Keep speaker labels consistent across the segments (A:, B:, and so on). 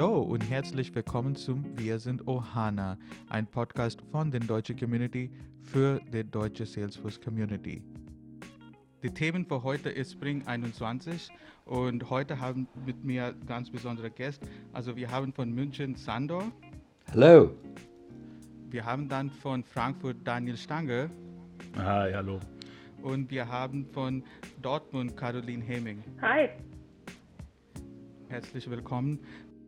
A: Hallo und herzlich willkommen zum Wir sind Ohana, ein Podcast von der deutschen Community für die deutsche Salesforce Community. Die Themen für heute ist Spring 21 und heute haben mit mir ganz besondere Gäste. Also wir haben von München Sandor.
B: Hallo.
A: Wir haben dann von Frankfurt Daniel Stange.
C: Hi, hallo.
A: Und wir haben von Dortmund Caroline Heming.
D: Hi.
A: Herzlich willkommen.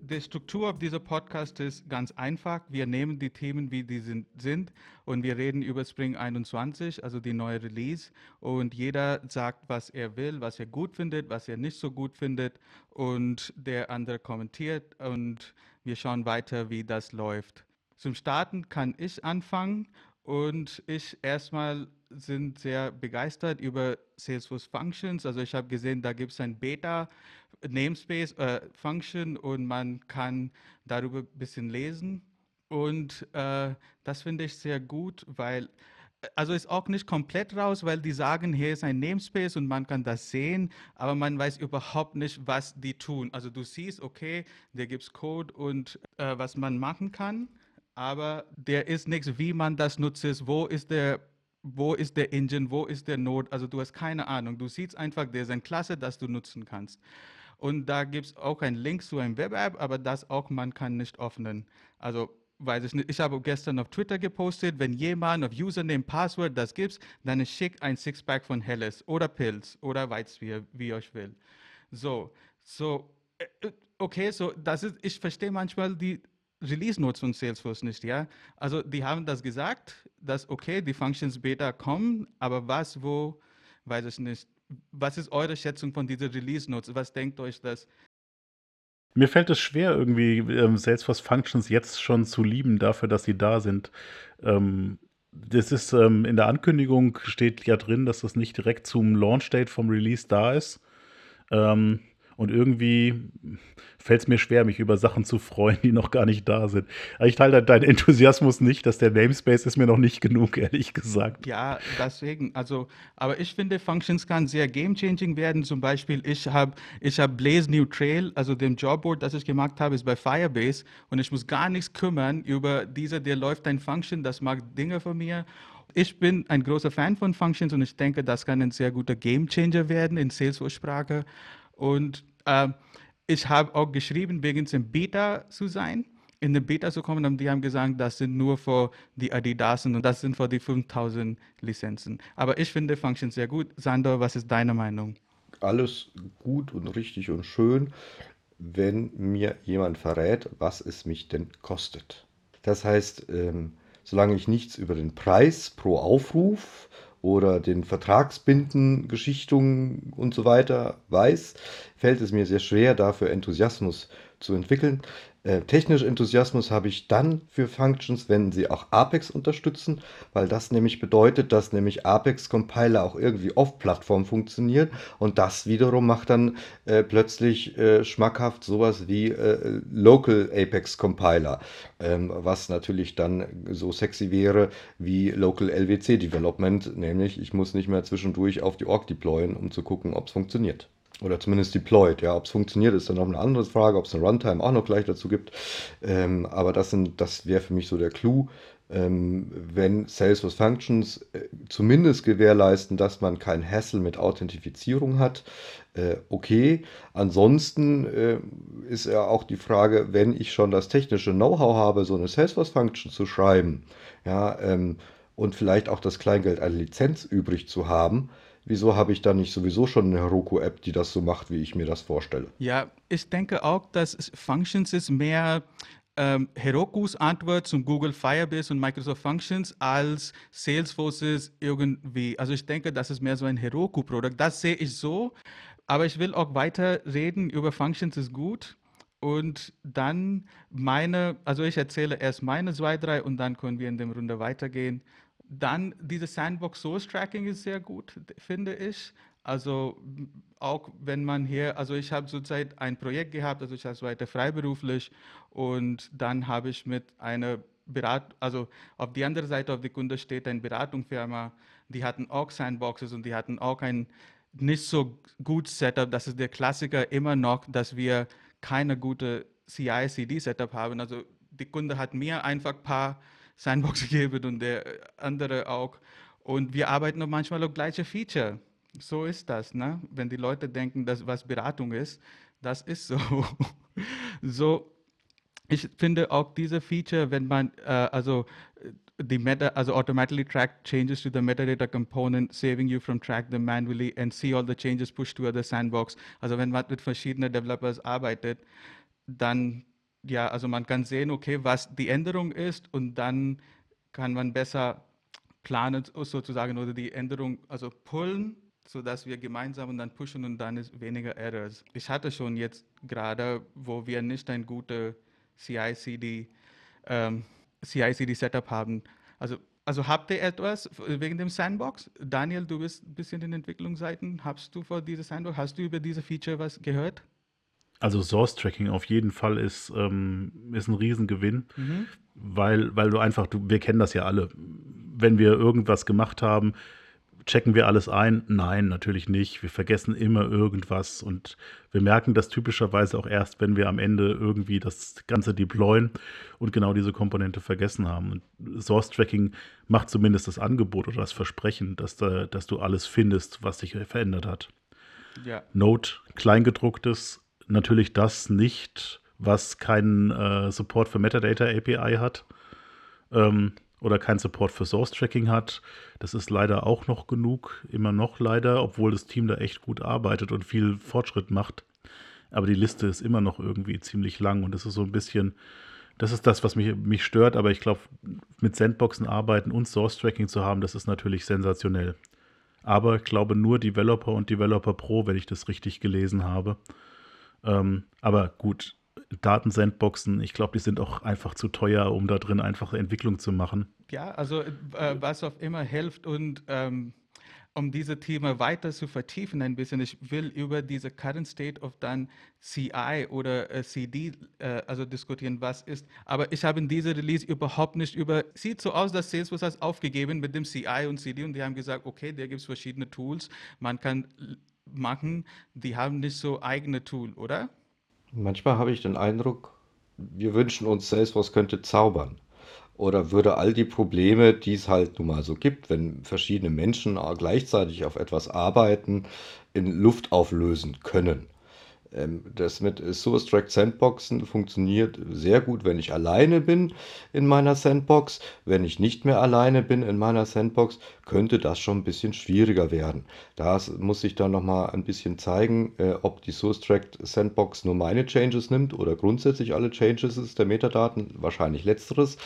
A: Die Struktur dieser Podcast ist ganz einfach. Wir nehmen die Themen, wie die sind, sind, und wir reden über Spring 21, also die neue Release. Und jeder sagt, was er will, was er gut findet, was er nicht so gut findet. Und der andere kommentiert und wir schauen weiter, wie das läuft. Zum Starten kann ich anfangen und ich erstmal sind sehr begeistert über Salesforce Functions. Also ich habe gesehen, da gibt es ein Beta Namespace äh, Function und man kann darüber ein bisschen lesen. Und äh, das finde ich sehr gut, weil also ist auch nicht komplett raus, weil die sagen, hier ist ein Namespace und man kann das sehen, aber man weiß überhaupt nicht, was die tun. Also du siehst, okay, da gibt es Code und äh, was man machen kann, aber der ist nichts, wie man das nutzt, wo ist der wo ist der Engine, wo ist der Node, also du hast keine Ahnung. Du siehst einfach, der ist eine Klasse, das du nutzen kannst. Und da gibt es auch einen Link zu einem Web-App, aber das auch man kann nicht öffnen. Also weiß ich nicht. Ich habe gestern auf Twitter gepostet, wenn jemand auf Username, Passwort das gibt, dann schick ein Sixpack von Helles oder Pilz oder Weißbier, wie euch will. So, so, äh, okay, so das ist, ich verstehe manchmal die Release Notes von Salesforce nicht, ja. Also die haben das gesagt, dass okay, die Functions Beta kommen, aber was, wo, weiß ich nicht. Was ist eure Schätzung von dieser Release Notes? Was denkt euch das?
C: Mir fällt es schwer, irgendwie ähm, Salesforce Functions jetzt schon zu lieben, dafür, dass sie da sind. Ähm, das ist ähm, in der Ankündigung steht ja drin, dass das nicht direkt zum Launch Date vom Release da ist. Ähm, und irgendwie fällt es mir schwer, mich über Sachen zu freuen, die noch gar nicht da sind. Aber ich teile deinen Enthusiasmus nicht, dass der Namespace ist mir noch nicht genug, ehrlich gesagt.
A: Ja, deswegen. Also, aber ich finde, Functions kann sehr game-changing werden. Zum Beispiel, ich habe ich hab Blaze New Trail, also dem Jobboard, das ich gemacht habe, ist bei Firebase und ich muss gar nichts kümmern über dieser, der läuft ein Function, das macht Dinge für mir ich bin ein großer Fan von Functions und ich denke, das kann ein sehr guter Game Changer werden in Salesforce-Sprache. Und äh, ich habe auch geschrieben, wegen dem Beta zu sein, in den Beta zu kommen. Und die haben gesagt, das sind nur für die Adidas und das sind für die 5000 Lizenzen. Aber ich finde Functions sehr gut. Sandor, was ist deine Meinung?
B: Alles gut und richtig und schön, wenn mir jemand verrät, was es mich denn kostet. Das heißt, ähm, solange ich nichts über den Preis pro Aufruf oder den Vertragsbinden, Geschichtungen und so weiter weiß, fällt es mir sehr schwer, dafür Enthusiasmus zu entwickeln. Äh, technisch Enthusiasmus habe ich dann für Functions, wenn sie auch Apex unterstützen, weil das nämlich bedeutet, dass nämlich Apex Compiler auch irgendwie off-Plattform funktioniert und das wiederum macht dann äh, plötzlich äh, schmackhaft sowas wie äh, Local Apex Compiler, ähm, was natürlich dann so sexy wäre wie Local LWC Development, nämlich ich muss nicht mehr zwischendurch auf die Org deployen, um zu gucken, ob es funktioniert. Oder zumindest deployed. Ja, ob es funktioniert, ist dann noch eine andere Frage, ob es eine Runtime auch noch gleich dazu gibt. Ähm, aber das, das wäre für mich so der Clou. Ähm, wenn Salesforce Functions äh, zumindest gewährleisten, dass man kein Hassle mit Authentifizierung hat, äh, okay. Ansonsten äh, ist ja auch die Frage, wenn ich schon das technische Know-how habe, so eine Salesforce Function zu schreiben, ja, ähm, und vielleicht auch das Kleingeld an Lizenz übrig zu haben, wieso habe ich da nicht sowieso schon eine Heroku-App, die das so macht, wie ich mir das vorstelle?
A: Ja, ich denke auch, dass Functions ist mehr ähm, Herokus Antwort zum Google Firebase und Microsoft Functions als Salesforces irgendwie. Also ich denke, das ist mehr so ein Heroku-Produkt. Das sehe ich so. Aber ich will auch weiter reden über Functions ist gut. Und dann meine, also ich erzähle erst meine zwei, drei und dann können wir in der Runde weitergehen. Dann dieses Sandbox Source Tracking ist sehr gut, finde ich. Also auch wenn man hier, also ich habe zurzeit ein Projekt gehabt, also ich arbeite freiberuflich und dann habe ich mit einer Beratung, also auf die andere Seite auf die Kunde steht eine Beratungsfirma, die hatten auch Sandboxes und die hatten auch ein nicht so gut Setup. Das ist der Klassiker immer noch, dass wir keine gute CI-CD-Setup haben. Also die Kunde hat mir einfach ein paar Sandbox gegeben und der andere auch. Und wir arbeiten auch manchmal auf gleiche Feature. So ist das, ne? Wenn die Leute denken, dass was Beratung ist, das ist so. so, ich finde auch diese Feature, wenn man äh, also the meta also automatically track changes to the metadata component, saving you from track them manually and see all the changes pushed to other sandbox. Also wenn man mit verschiedenen Developers arbeitet, dann ja, also man kann sehen, okay, was die Änderung ist und dann kann man besser planen sozusagen oder die Änderung also pullen, sodass wir gemeinsam und dann pushen und dann ist weniger Errors. Ich hatte schon jetzt gerade, wo wir nicht ein gutes CI-CD ähm, CI-CD-Setup haben. Also, also habt ihr etwas wegen dem Sandbox? Daniel, du bist ein bisschen in Entwicklungsseiten. Hast du vor dieser Sandbox, hast du über diese Feature was gehört?
C: Also Source Tracking auf jeden Fall ist, ähm, ist ein Riesengewinn, mhm. weil, weil du einfach, du, wir kennen das ja alle. Wenn wir irgendwas gemacht haben, checken wir alles ein? Nein, natürlich nicht. Wir vergessen immer irgendwas und wir merken das typischerweise auch erst, wenn wir am Ende irgendwie das Ganze deployen und genau diese Komponente vergessen haben. Und Source Tracking macht zumindest das Angebot oder das Versprechen, dass, da, dass du alles findest, was sich verändert hat. Ja. Node, Kleingedrucktes, natürlich das nicht, was keinen äh, Support für Metadata API hat ähm, oder keinen Support für Source Tracking hat. Das ist leider auch noch genug, immer noch leider, obwohl das Team da echt gut arbeitet und viel Fortschritt macht. Aber die Liste ist immer noch irgendwie ziemlich lang und das ist so ein bisschen, das ist das, was mich, mich stört. Aber ich glaube, mit Sandboxen arbeiten und Source Tracking zu haben, das ist natürlich sensationell. Aber ich glaube nur Developer und Developer Pro, wenn ich das richtig gelesen habe. Ähm, aber gut, Datensandboxen, ich glaube, die sind auch einfach zu teuer, um da drin einfach Entwicklung zu machen.
A: Ja, also äh, was auch immer hilft und ähm, um diese Thema weiter zu vertiefen ein bisschen, ich will über diese Current State of dann CI oder äh, CD äh, also diskutieren, was ist. Aber ich habe in dieser Release überhaupt nicht über, sieht so aus, dass Salesforce hat aufgegeben mit dem CI und CD und die haben gesagt, okay, da gibt es verschiedene Tools, man kann machen, die haben nicht so eigene Tool, oder?
B: Manchmal habe ich den Eindruck, wir wünschen uns, Salesforce könnte zaubern. Oder würde all die Probleme, die es halt nun mal so gibt, wenn verschiedene Menschen gleichzeitig auf etwas arbeiten, in Luft auflösen können. Ähm, das mit Source Track Sandboxen funktioniert sehr gut, wenn ich alleine bin in meiner Sandbox. Wenn ich nicht mehr alleine bin in meiner Sandbox, könnte das schon ein bisschen schwieriger werden. Da muss sich dann nochmal ein bisschen zeigen, äh, ob die Source Sandbox nur meine Changes nimmt oder grundsätzlich alle Changes der Metadaten. Wahrscheinlich letzteres.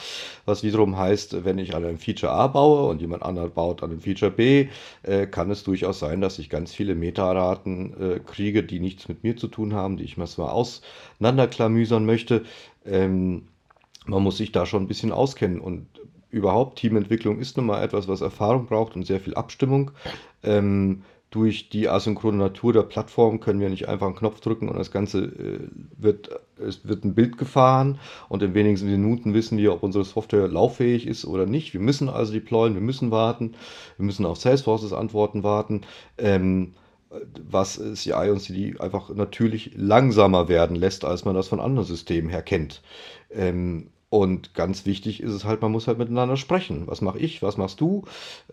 B: Was wiederum heißt, wenn ich an einem Feature A baue und jemand anderes baut an einem Feature B, äh, kann es durchaus sein, dass ich ganz viele Metadaten äh, kriege, die nichts mit mir zu tun haben, die ich mal auseinanderklamüsern möchte. Ähm, man muss sich da schon ein bisschen auskennen und überhaupt Teamentwicklung ist nun mal etwas, was Erfahrung braucht und sehr viel Abstimmung. Ähm, durch die asynchrone Natur der Plattform können wir nicht einfach einen Knopf drücken und das Ganze äh, wird, es wird ein Bild gefahren und in wenigen Minuten wissen wir, ob unsere Software lauffähig ist oder nicht. Wir müssen also deployen, wir müssen warten, wir müssen auf Salesforces Antworten warten. Ähm, was CI und CD einfach natürlich langsamer werden lässt, als man das von anderen Systemen her kennt. Ähm, und ganz wichtig ist es halt, man muss halt miteinander sprechen. Was mache ich, was machst du?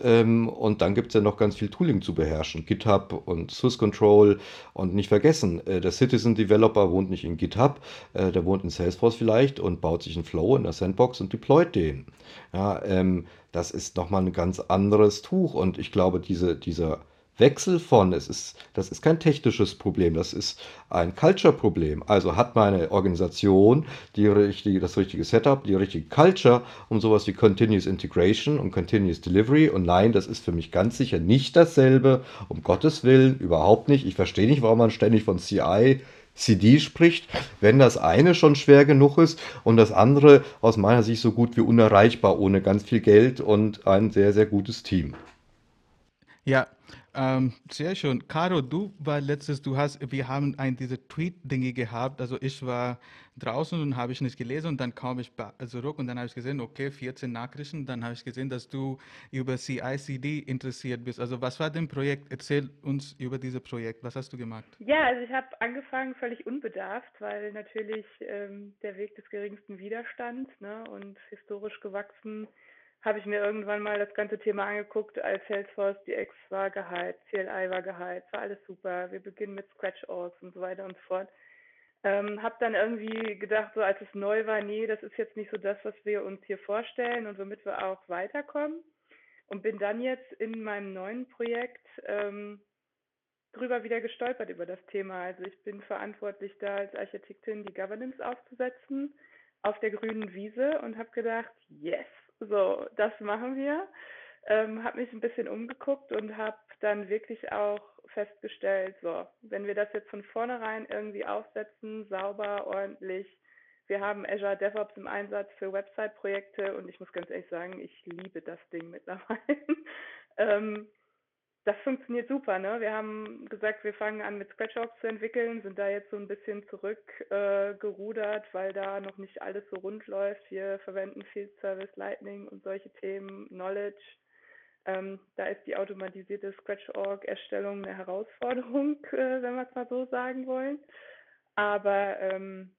B: Ähm, und dann gibt es ja noch ganz viel Tooling zu beherrschen. GitHub und Swiss Control. Und nicht vergessen, äh, der Citizen Developer wohnt nicht in GitHub, äh, der wohnt in Salesforce vielleicht und baut sich einen Flow in der Sandbox und deployt den. Ja, ähm, das ist nochmal ein ganz anderes Tuch. Und ich glaube, diese, dieser Wechsel von, es ist, das ist kein technisches Problem, das ist ein Culture-Problem. Also hat meine Organisation die richtige, das richtige Setup, die richtige Culture, um sowas wie Continuous Integration und Continuous Delivery. Und nein, das ist für mich ganz sicher nicht dasselbe, um Gottes Willen, überhaupt nicht. Ich verstehe nicht, warum man ständig von CI CD spricht, wenn das eine schon schwer genug ist und das andere aus meiner Sicht so gut wie unerreichbar ohne ganz viel Geld und ein sehr, sehr gutes Team.
A: Ja, Ähm, sehr schön. Caro, du war letztes, du hast, wir haben ein diese Tweet-Dinge gehabt. Also ich war draußen und habe ich nicht gelesen und dann kam ich zurück und dann habe ich gesehen, okay, 14 Nachrichten. Dann habe ich gesehen, dass du über CI/CD interessiert bist. Also was war dein Projekt? Erzähl uns über dieses Projekt. Was hast du gemacht?
D: Ja, also ich habe angefangen völlig unbedarft, weil natürlich ähm, der Weg des geringsten Widerstands, ne, und historisch gewachsen, habe ich mir irgendwann mal das ganze Thema angeguckt, als Salesforce DX war geheilt, CLI war geheilt, war alles super. Wir beginnen mit Scratch-Orgs und so weiter und so fort. Ähm, habe dann irgendwie gedacht, so als es neu war, nee, das ist jetzt nicht so das, was wir uns hier vorstellen und womit wir auch weiterkommen. Und bin dann jetzt in meinem neuen Projekt ähm, drüber wieder gestolpert über das Thema. Also ich bin verantwortlich da als Architektin die Governance aufzusetzen auf der grünen Wiese und habe gedacht, yes, so, das machen wir. Ähm, habe mich ein bisschen umgeguckt und habe dann wirklich auch festgestellt, so, wenn wir das jetzt von vornherein irgendwie aufsetzen, sauber, ordentlich, wir haben Azure DevOps im Einsatz für Website-Projekte und ich muss ganz ehrlich sagen, ich liebe das Ding mittlerweile. ähm, das funktioniert super, ne? Wir haben gesagt, wir fangen an mit Scratch-Orgs zu entwickeln, sind da jetzt so ein bisschen zurückgerudert, äh, weil da noch nicht alles so rund läuft. Wir verwenden Field Service, Lightning und solche Themen, Knowledge. Ähm, da ist die automatisierte Scratch-Org-Erstellung eine Herausforderung, äh, wenn wir es mal so sagen wollen. Aber ähm,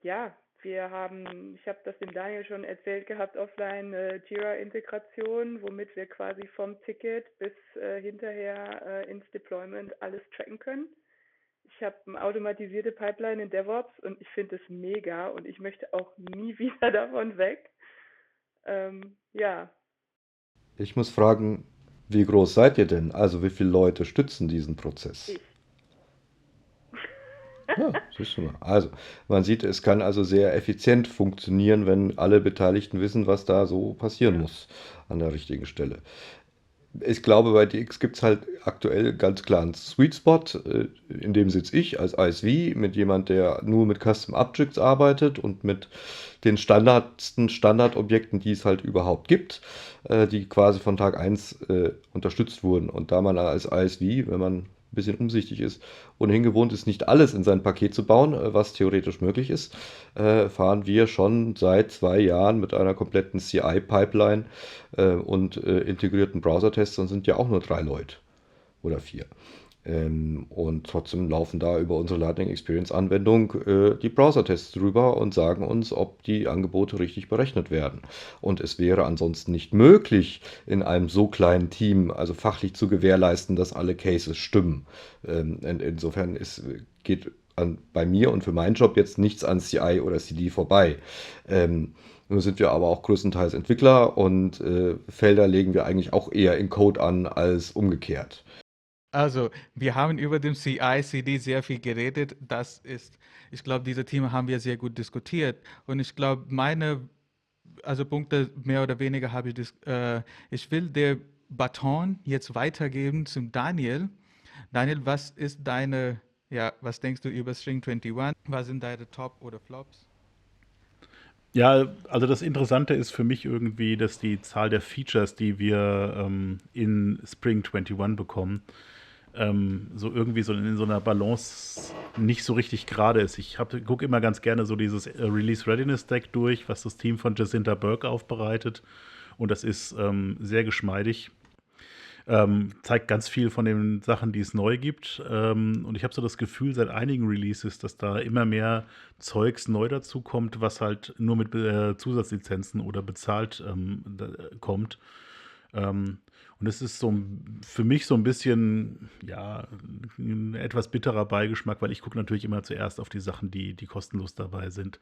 D: ja, wir haben, ich habe das dem Daniel schon erzählt gehabt, offline äh, Jira-Integration, womit wir quasi vom Ticket bis äh, hinterher äh, ins Deployment alles tracken können. Ich habe eine automatisierte Pipeline in DevOps und ich finde es mega und ich möchte auch nie wieder davon weg. Ähm, ja.
B: Ich muss fragen, wie groß seid ihr denn? Also wie viele Leute stützen diesen Prozess?
D: Ich.
B: Ja, siehst du mal. Also, man sieht, es kann also sehr effizient funktionieren, wenn alle Beteiligten wissen, was da so passieren muss an der richtigen Stelle. Ich glaube, bei DX gibt es halt aktuell ganz klar einen Sweet Spot, äh, in dem sitze ich als ISV mit jemand, der nur mit Custom Objects arbeitet und mit den standardsten Standardobjekten, die es halt überhaupt gibt, äh, die quasi von Tag 1 äh, unterstützt wurden. Und da man als ISV, wenn man ein bisschen umsichtig ist, ohnehin gewohnt ist, nicht alles in sein Paket zu bauen, äh, was theoretisch möglich ist, äh, fahren wir schon seit zwei Jahren mit einer kompletten CI-Pipeline äh, und äh, integrierten Browser-Tests und sind ja auch nur drei Leute oder vier. Ähm, und trotzdem laufen da über unsere Lightning Experience Anwendung äh, die Browser-Tests drüber und sagen uns, ob die Angebote richtig berechnet werden. Und es wäre ansonsten nicht möglich, in einem so kleinen Team, also fachlich zu gewährleisten, dass alle Cases stimmen. Ähm, in, insofern ist, geht an, bei mir und für meinen Job jetzt nichts an CI oder CD vorbei. Ähm, nur sind wir aber auch größtenteils Entwickler und äh, Felder legen wir eigentlich auch eher in Code an als umgekehrt.
A: Also, wir haben über den CI/CD sehr viel geredet. Das ist, ich glaube, diese Themen haben wir sehr gut diskutiert. Und ich glaube, meine, also Punkte mehr oder weniger habe ich, äh, ich will der Baton jetzt weitergeben zum Daniel. Daniel, was ist deine, ja, was denkst du über String 21? Was sind deine Top oder Flops?
C: Ja, also das Interessante ist für mich irgendwie, dass die Zahl der Features, die wir ähm, in Spring 21 bekommen, ähm, so irgendwie so in so einer Balance nicht so richtig gerade ist. Ich gucke immer ganz gerne so dieses äh, Release Readiness Deck durch, was das Team von Jacinta Burke aufbereitet. Und das ist ähm, sehr geschmeidig. Ähm, zeigt ganz viel von den Sachen, die es neu gibt. Ähm, und ich habe so das Gefühl seit einigen Releases, dass da immer mehr Zeugs neu dazu kommt, was halt nur mit äh, Zusatzlizenzen oder bezahlt ähm, da, kommt. Ähm, und es ist so für mich so ein bisschen, ja, ein etwas bitterer Beigeschmack, weil ich gucke natürlich immer zuerst auf die Sachen, die, die kostenlos dabei sind.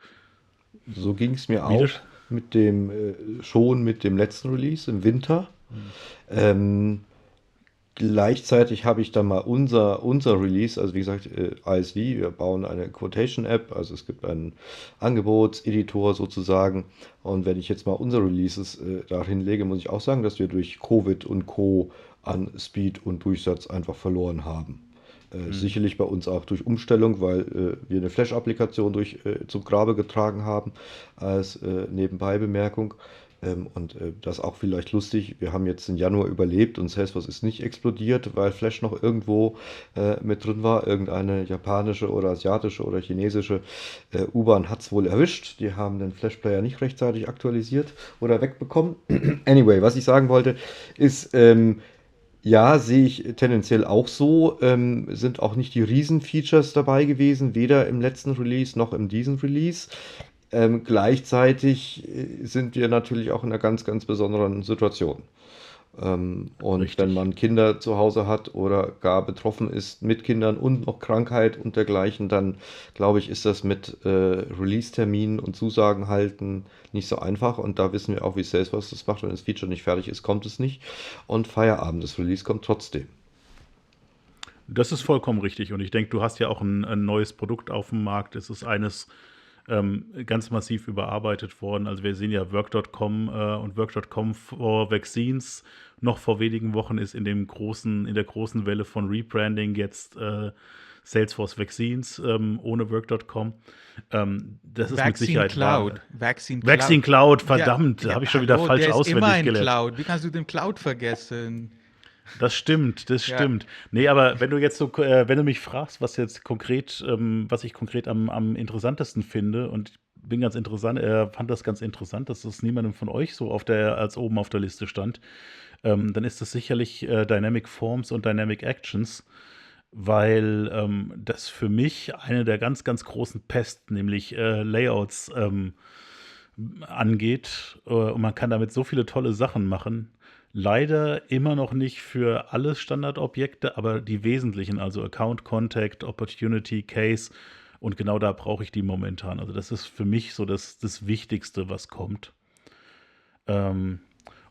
B: So ging es mir auch mit dem, äh, schon mit dem letzten Release im Winter. Ähm, gleichzeitig habe ich dann mal unser, unser Release, also wie gesagt, äh, ISV, wir bauen eine Quotation-App, also es gibt einen Angebotseditor sozusagen. Und wenn ich jetzt mal unsere Releases äh, dahin lege, muss ich auch sagen, dass wir durch Covid und Co. an Speed und Durchsatz einfach verloren haben. Äh, Sicherlich bei uns auch durch Umstellung, weil äh, wir eine Flash-Applikation durch, äh, zum Grabe getragen haben, als äh, Nebenbei-Bemerkung. Ähm, und äh, das ist auch vielleicht lustig. Wir haben jetzt den Januar überlebt und Salesforce ist nicht explodiert, weil Flash noch irgendwo äh, mit drin war. Irgendeine japanische oder asiatische oder chinesische äh, U-Bahn hat es wohl erwischt. Die haben den Flash-Player nicht rechtzeitig aktualisiert oder wegbekommen. anyway, was ich sagen wollte, ist, ähm, ja, sehe ich tendenziell auch so. Ähm, sind auch nicht die Riesen-Features dabei gewesen, weder im letzten Release noch in diesem Release. Ähm, gleichzeitig äh, sind wir natürlich auch in einer ganz, ganz besonderen Situation. Ähm, und
C: Richtig.
B: wenn man Kinder zu Hause hat oder gar betroffen ist mit Kindern und noch Krankheit und dergleichen, dann glaube ich, ist das mit äh, Release-Terminen und Zusagen halten nicht so einfach. Und da wissen wir auch, wie Salesforce das macht. Wenn das Feature nicht fertig ist, kommt es nicht. Und Feierabend, das Release kommt trotzdem.
C: Das ist vollkommen richtig. Und ich denke, du hast ja auch ein, ein neues Produkt auf dem Markt. Es ist eines ganz massiv überarbeitet worden. Also wir sehen ja Work.com äh, und Work.com for Vaccines noch vor wenigen Wochen ist in dem großen, in der großen Welle von Rebranding jetzt äh, Salesforce Vaccines ähm, ohne Work.com. Ähm, das ist mit
A: Vaccine
C: Sicherheit
A: Cloud.
C: wahr.
A: Vaccine
C: Vaccine Cloud, verdammt,
A: Ja,
C: habe ich schon wieder
A: hallo,
C: falsch
A: der ist
C: auswendig gelernt.
A: Cloud. Wie kannst du den Cloud vergessen?
C: Das stimmt, das
A: Ja.
C: stimmt. Nee, aber wenn du jetzt so, äh, wenn du mich fragst, was jetzt konkret, ähm, was ich konkret am, am interessantesten finde, und ich bin ganz interessant, äh, fand das ganz interessant, dass das niemandem von euch so auf der, als oben auf der Liste stand, ähm, dann ist das sicherlich äh, Dynamic Forms und Dynamic Actions, weil ähm, das für mich eine der ganz, ganz großen Pesten, nämlich äh, Layouts, ähm, angeht. Äh, Und man kann damit so viele tolle Sachen machen. Leider immer noch nicht für alle Standardobjekte, aber die wesentlichen, also Account, Contact, Opportunity, Case. Und genau da brauche ich die momentan. Also das ist für mich so das, das Wichtigste, was kommt. Ähm,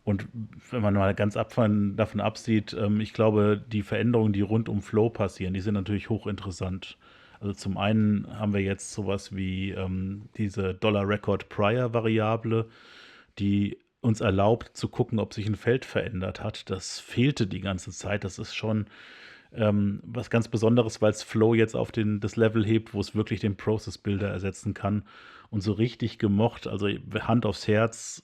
C: und wenn man mal ganz ab von, davon absieht, ähm, ich glaube, die Veränderungen, die rund um Flow passieren, die sind natürlich hochinteressant. Also zum einen haben wir jetzt sowas wie ähm, diese Dollar-Record-Prior-Variable, die uns erlaubt zu gucken, ob sich ein Feld verändert hat. Das fehlte die ganze Zeit. Das ist schon ähm, was ganz Besonderes, weil es Flow jetzt auf den, das Level hebt, wo es wirklich den Process Builder ersetzen kann. Und so richtig gemocht, also Hand aufs Herz,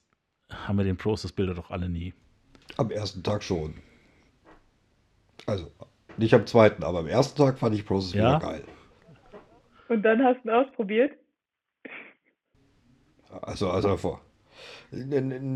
C: haben wir den Process Builder doch alle nie.
B: Am ersten Tag schon. Also, nicht am zweiten, aber am ersten Tag fand ich Process
C: Ja?
B: wieder geil.
D: Und dann hast du ihn ausprobiert?
B: Also, also davor.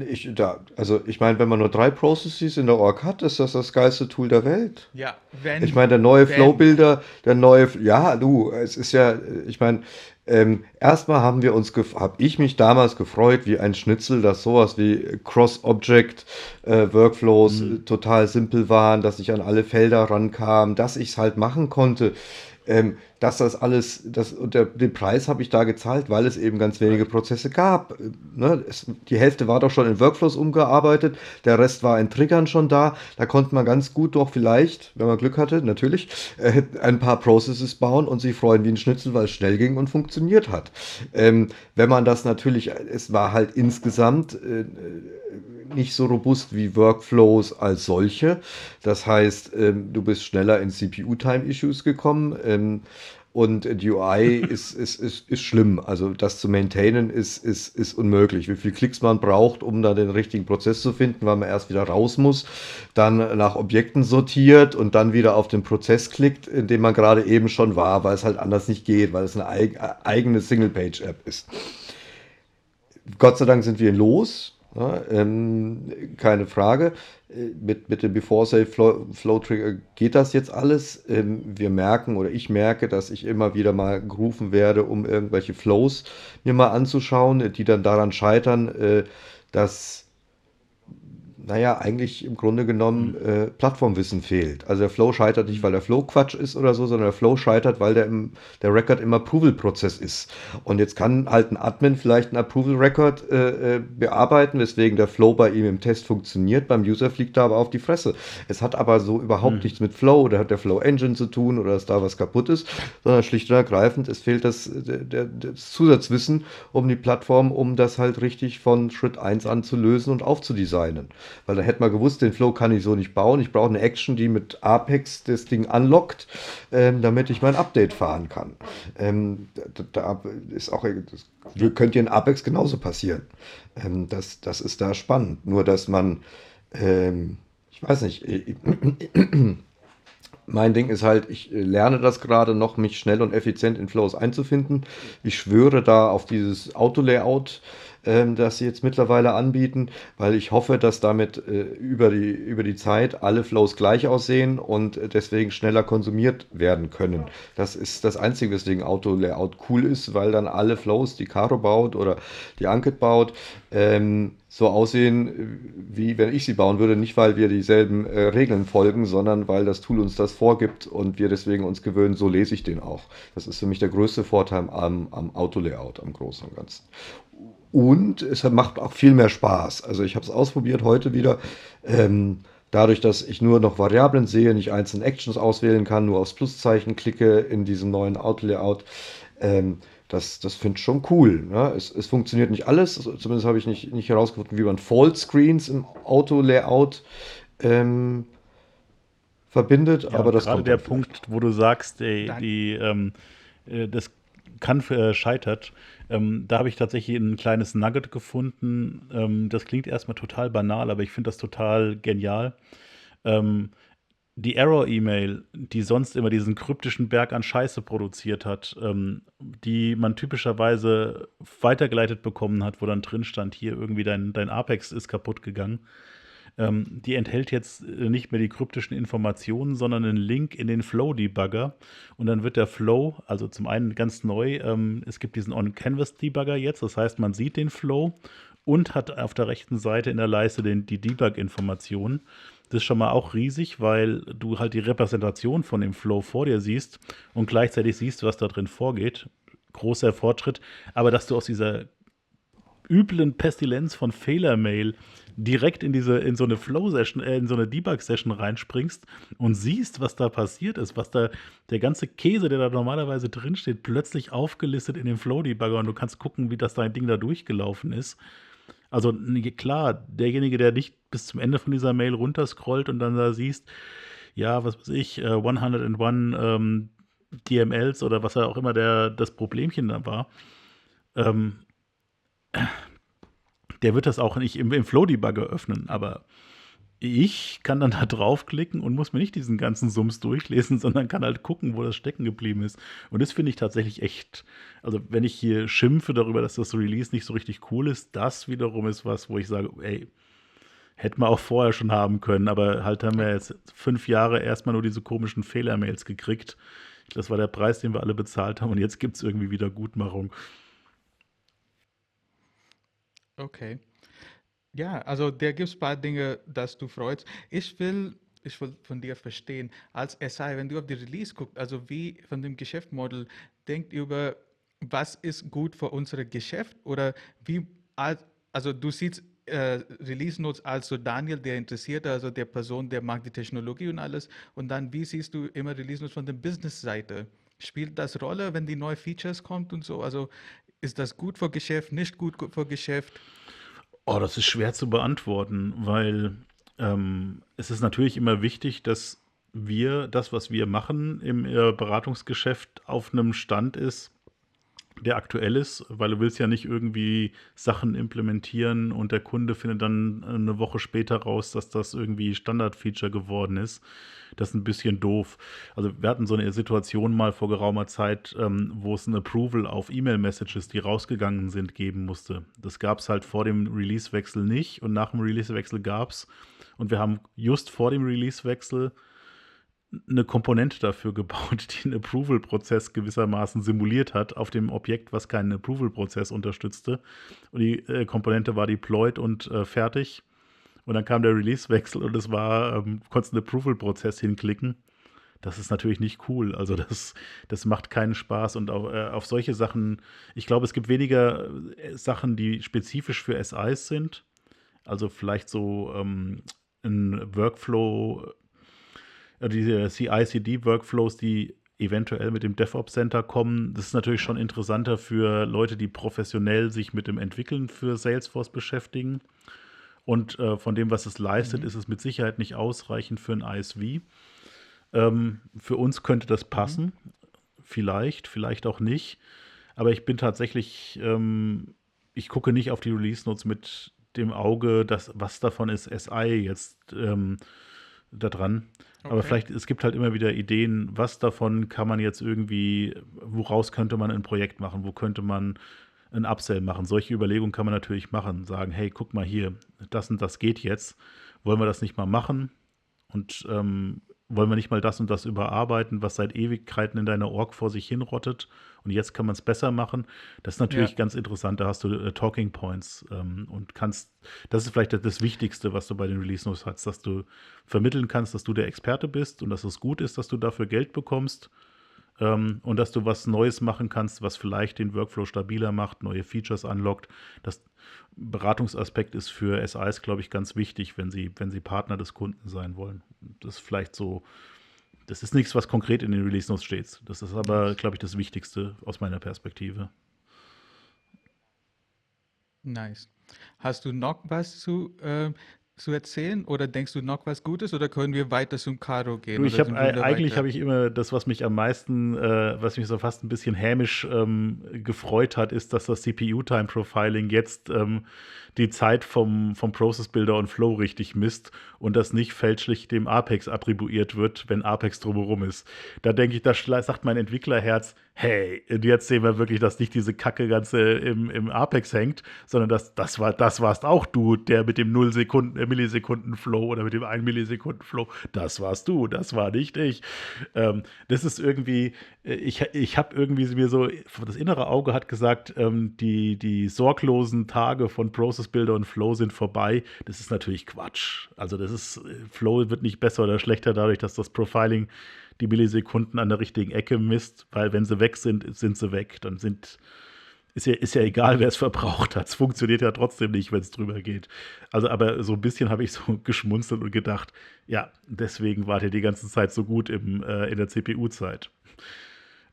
B: Ich, da, also ich meine, wenn man nur drei Processes in der Org hat, ist das das geilste Tool der Welt.
A: Ja, wenn.
B: Ich meine, der neue
A: wenn-
B: Flow-Builder, der neue, ja, du, es ist ja, ich meine, ähm, erstmal haben wir uns, habe ich mich damals gefreut wie ein Schnitzel, dass sowas wie Cross-Object-Workflows
C: Mhm.
B: total simpel waren, dass ich an alle Felder rankam, dass ich es halt machen konnte. Ähm, dass das alles, das, und der, den Preis habe ich da gezahlt, weil es eben ganz wenige Prozesse gab. Äh, Ne? Es, die Hälfte war doch schon in Workflows umgearbeitet, der Rest war in Triggern schon da. Da konnte man ganz gut doch vielleicht, wenn man Glück hatte, natürlich, äh, ein paar Processes bauen und sich freuen wie ein Schnitzel, weil es schnell ging und funktioniert hat. Ähm, wenn man das natürlich, es war halt insgesamt äh, nicht so robust wie Workflows als solche. Das heißt, ähm, du bist schneller in CPU-Time-Issues gekommen. Ähm, und die UI ist, ist, ist, ist schlimm. Also das zu maintainen ist, ist, ist unmöglich. Wie viele Klicks man braucht, um da den richtigen Prozess zu finden, weil man erst wieder raus muss, dann nach Objekten sortiert und dann wieder auf den Prozess klickt, in dem man gerade eben schon war, weil es halt anders nicht geht, weil es eine eig eigene Single-Page-App ist. Gott sei Dank sind wir los. Ja, ähm, keine Frage. Äh, Mit, mit dem Before Save Flow, Flow Trigger geht das jetzt alles. Ähm, wir merken oder ich merke, dass ich immer wieder mal gerufen werde, um irgendwelche Flows mir mal anzuschauen, die dann daran scheitern, äh, dass naja, eigentlich im Grunde genommen äh, Plattformwissen fehlt. Also der Flow scheitert nicht, weil der Flow Quatsch ist oder so, sondern der Flow scheitert, weil der, im, der Record im Approval-Prozess ist. Und jetzt kann halt ein Admin vielleicht einen Approval-Record äh, äh, bearbeiten, weswegen der Flow bei ihm im Test funktioniert. Beim User fliegt er aber auf die Fresse. Es hat aber so überhaupt nichts mit Flow oder hat der Flow Engine zu tun oder dass da was kaputt ist, sondern schlicht und ergreifend, es fehlt das, der, der, das Zusatzwissen um die Plattform, um das halt richtig von Schritt 1 an zu lösen und aufzudesignen. Weil da hätte man gewusst, den Flow kann ich so nicht bauen. Ich brauche eine Action, die mit Apex das Ding unlockt, ähm, damit ich mein Update fahren kann. Ähm, da, ist auch, das könnte in Apex genauso passieren. Ähm, das, das ist da spannend. Nur, dass man, ähm, ich weiß nicht, mein Ding ist halt, ich äh, lerne das gerade noch, mich schnell und effizient in Flows einzufinden. Ich schwöre da auf dieses Auto-Layout, ähm, das sie jetzt mittlerweile anbieten, weil ich hoffe, dass damit äh, über, die, über die Zeit alle Flows gleich aussehen und äh, deswegen schneller konsumiert werden können. Das ist das Einzige, weswegen Auto-Layout cool ist, weil dann alle Flows, die Caro baut oder die Ankit baut, ähm, so aussehen, wie wenn ich sie bauen würde. Nicht, weil wir dieselben äh, Regeln folgen, sondern weil das Tool uns das vorgibt und wir deswegen uns gewöhnen, so lese ich den auch. Das ist für mich der größte Vorteil am, am Auto-Layout, am Großen und Ganzen. Und es macht auch viel mehr Spaß. Also ich habe es ausprobiert heute wieder. Ähm, dadurch, dass ich nur noch Variablen sehe, nicht einzelne Actions auswählen kann, nur aufs Pluszeichen klicke in diesem neuen Auto-Layout. Ähm, das, das finde ich schon cool. Ne? Es, es, funktioniert nicht alles, zumindest habe ich nicht, nicht herausgefunden, wie man Screens im Auto-Layout ähm, verbindet, ja, aber das
C: gerade der Punkt, wo du sagst, ey, die, ähm, äh, das kann äh, scheitert, ähm, da habe ich tatsächlich ein kleines Nugget gefunden. Ähm, das klingt erstmal total banal, aber ich finde das total genial. Ähm, die Error-E-Mail, die sonst immer diesen kryptischen Berg an Scheiße produziert hat, ähm, die man typischerweise weitergeleitet bekommen hat, wo dann drin stand, hier irgendwie dein, dein Apex ist kaputt gegangen, ähm, die enthält jetzt äh, nicht mehr die kryptischen Informationen, sondern einen Link in den Flow-Debugger. Und dann wird der Flow, also zum einen ganz neu, ähm, es gibt diesen On-Canvas-Debugger jetzt, das heißt, man sieht den Flow und hat auf der rechten Seite in der Leiste den, die Debug-Informationen. Das ist schon mal auch riesig, weil du halt die Repräsentation von dem Flow vor dir siehst und gleichzeitig siehst, was da drin vorgeht. Großer Fortschritt. Aber dass du aus dieser üblen Pestilenz von Fehlermail direkt in diese, in so eine Flow-Session, äh, in so eine Debug-Session reinspringst und siehst, was da passiert ist, was da der ganze Käse, der da normalerweise drinsteht, plötzlich aufgelistet in dem Flow-Debugger und du kannst gucken, wie das dein Ding da durchgelaufen ist. Also klar, derjenige, der nicht bis zum Ende von dieser Mail runterscrollt und dann da siehst, ja, was weiß ich, äh, 101 ähm, DMLs oder was auch immer der, das Problemchen da war, ähm, der wird das auch nicht im, im Flow-Debugger öffnen, aber ich kann dann da draufklicken und muss mir nicht diesen ganzen Sums durchlesen, sondern kann halt gucken, wo das stecken geblieben ist. Und das finde ich tatsächlich echt, also wenn ich hier schimpfe darüber, dass das Release nicht so richtig cool ist, das wiederum ist was, wo ich sage, ey, hätten wir auch vorher schon haben können, aber halt haben wir jetzt fünf Jahre erstmal nur diese komischen Fehlermails gekriegt. Das war der Preis, den wir alle bezahlt haben und jetzt gibt es irgendwie wieder Gutmachung.
A: Okay. Ja, also da gibt es ein paar Dinge, dass du freust. Ich will, ich will von dir verstehen, als SI, wenn du auf die Release guckst, also wie von dem Geschäftsmodell, denkt über, was ist gut für unser Geschäft oder wie, also du siehst äh, Release Notes als so Daniel, der interessiert, also der Person, der mag die Technologie und alles. Und dann, wie siehst du immer Release Notes von der Business-Seite? Spielt das Rolle, wenn die neue Features kommt und so? Also ist das gut für Geschäft, nicht gut für Geschäft?
C: Oh, das ist schwer zu beantworten, weil ähm, es ist natürlich immer wichtig, dass wir das, was wir machen im äh, Beratungsgeschäft, auf einem Stand ist, der aktuell ist, weil du willst ja nicht irgendwie Sachen implementieren und der Kunde findet dann eine Woche später raus, dass das irgendwie Standardfeature geworden ist. Das ist ein bisschen doof. Also wir hatten so eine Situation mal vor geraumer Zeit, ähm, wo es ein Approval auf E-Mail-Messages, die rausgegangen sind, geben musste. Das gab es halt vor dem Release-Wechsel nicht und nach dem Release-Wechsel gab es. Und wir haben just vor dem Release-Wechsel eine Komponente dafür gebaut, die einen Approval-Prozess gewissermaßen simuliert hat auf dem Objekt, was keinen Approval-Prozess unterstützte. Und die äh, Komponente war deployed und äh, fertig. Und dann kam der Release-Wechsel und es war, ähm, konntest einen Approval-Prozess hinklicken. Das ist natürlich nicht cool. Also das, das macht keinen Spaß. Und auf, äh, auf solche Sachen, ich glaube, es gibt weniger äh, Sachen, die spezifisch für SIs sind. Also vielleicht so ähm, ein Workflow diese CI-CD-Workflows, die eventuell mit dem DevOps Center kommen. Das ist natürlich schon interessanter für Leute, die professionell sich mit dem Entwickeln für Salesforce beschäftigen. Und äh, von dem, was es leistet,
A: Mhm.
C: ist es mit Sicherheit nicht ausreichend für ein ISV. Ähm, für uns könnte das
A: Mhm.
C: passen. Vielleicht, vielleicht auch nicht. Aber ich bin tatsächlich, ähm, ich gucke nicht auf die Release Notes mit dem Auge, dass, was davon ist SI jetzt ähm, da dran. Aber
A: Okay.
C: vielleicht, es gibt halt immer wieder Ideen, was davon kann man jetzt irgendwie, woraus könnte man ein Projekt machen, wo könnte man ein Upsell machen. Solche Überlegungen kann man natürlich machen. Sagen, hey, guck mal hier, das und das geht jetzt. Wollen wir das nicht mal machen? Und ähm, wollen wir nicht mal das und das überarbeiten, was seit Ewigkeiten in deiner Org vor sich hinrottet und jetzt kann man es besser machen. Das ist natürlich
A: Ja.
C: ganz interessant, da hast du äh, Talking Points ähm, und kannst, das ist vielleicht das, das Wichtigste, was du bei den Release Notes hast, dass du vermitteln kannst, dass du der Experte bist und dass es gut ist, dass du dafür Geld bekommst ähm, und dass du was Neues machen kannst, was vielleicht den Workflow stabiler macht, neue Features unlockt. Das Beratungsaspekt ist für SIs, glaube ich, ganz wichtig, wenn sie, wenn sie Partner des Kunden sein wollen. Das ist vielleicht so, das ist nichts, was konkret in den Release Notes steht. Das ist aber, glaube ich, das Wichtigste aus meiner Perspektive.
A: Nice. Hast du noch was zu, äh, zu erzählen oder denkst du noch was Gutes oder können wir weiter zum Caro gehen?
C: Du, ich
A: wieder
C: eigentlich habe ich immer das, was mich am meisten, äh, was mich so fast ein bisschen hämisch ähm, gefreut hat, ist, dass das CPU-Time Profiling jetzt ähm, die Zeit vom, vom Process Builder und Flow richtig misst und das nicht fälschlich dem Apex attribuiert wird, wenn Apex drumherum ist. Da denke ich, da sagt mein Entwicklerherz, hey, jetzt sehen wir wirklich, dass nicht diese Kacke ganze im, im Apex hängt, sondern dass das war, das warst auch du, der mit dem 0 Sekunden, äh, Millisekunden Flow oder mit dem 1 Millisekunden Flow, das warst du, das war nicht ich. Ähm, das ist irgendwie, äh, ich, ich habe irgendwie mir so, das innere Auge hat gesagt, ähm, die, die sorglosen Tage von Process Builder und Flow sind vorbei. Das ist natürlich Quatsch. Also das ist, äh, Flow wird nicht besser oder schlechter dadurch, dass das Profiling die Millisekunden an der richtigen Ecke misst, weil wenn sie weg sind, sind sie weg. Dann sind, ist ja, ist ja egal, wer es verbraucht hat. Es funktioniert ja trotzdem nicht, wenn es drüber geht. Also, aber so ein bisschen habe ich so geschmunzelt und gedacht, ja, deswegen wart ihr die ganze Zeit so gut im, äh, in der CPU-Zeit.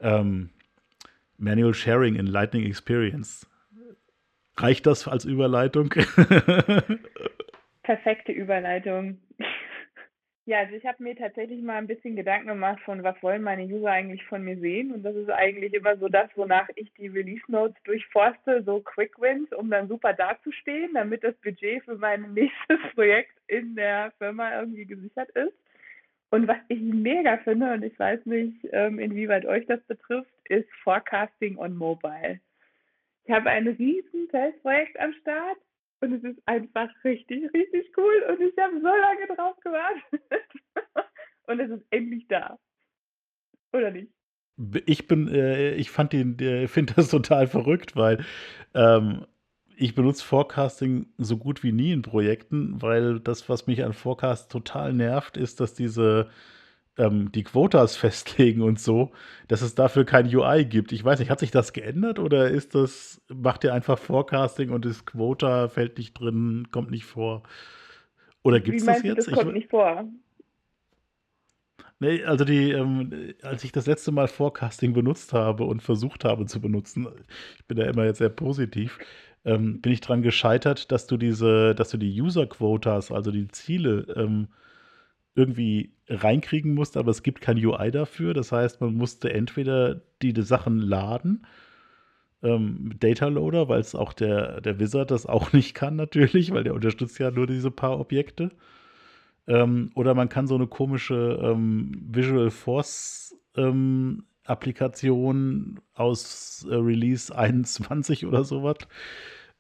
C: Ähm, Manual Sharing in Lightning Experience. Reicht das als Überleitung?
D: Perfekte Überleitung. Ja, also ich habe mir tatsächlich mal ein bisschen Gedanken gemacht von, was wollen meine User eigentlich von mir sehen? Und das ist eigentlich immer so das, wonach ich die Release Notes durchforste, so Quick Wins, um dann super dazustehen, damit das Budget für mein nächstes Projekt in der Firma irgendwie gesichert ist. Und was ich mega finde, und ich weiß nicht, ähm, inwieweit euch das betrifft, ist Forecasting on Mobile. Ich habe ein riesen Testprojekt am Start und es ist einfach richtig, richtig cool und ich habe so lange drauf gewartet und es ist endlich da. Oder nicht?
C: Ich bin, äh, ich fand den, äh, finde das total verrückt, weil ähm, ich benutze Forecasting so gut wie nie in Projekten, weil das, was mich an Forecast total nervt, ist, dass diese ähm, die Quotas festlegen und so, dass es dafür kein UI gibt. Ich weiß nicht, hat sich das geändert oder ist das, macht ihr einfach Forecasting und das Quota fällt nicht drin, kommt nicht vor? Oder gibt es das
D: meinst du,
C: jetzt?
D: das kommt
C: Ich,
D: nicht vor?
C: Nee, also die, ähm, als ich das letzte Mal Forecasting benutzt habe und versucht habe zu benutzen, ich bin da immer jetzt sehr positiv, ähm, bin ich dran gescheitert, dass du diese, dass du die User Quotas, also die Ziele, ähm, irgendwie reinkriegen musst, aber es gibt kein UI dafür. Das heißt, man musste entweder die, die Sachen laden, ähm, Data Loader, weil es auch der, der Wizard das auch nicht kann, natürlich, weil der unterstützt ja nur diese paar Objekte. Ähm, oder man kann so eine komische ähm, Visual Force ähm, Applikation aus äh, Release 21 oder sowas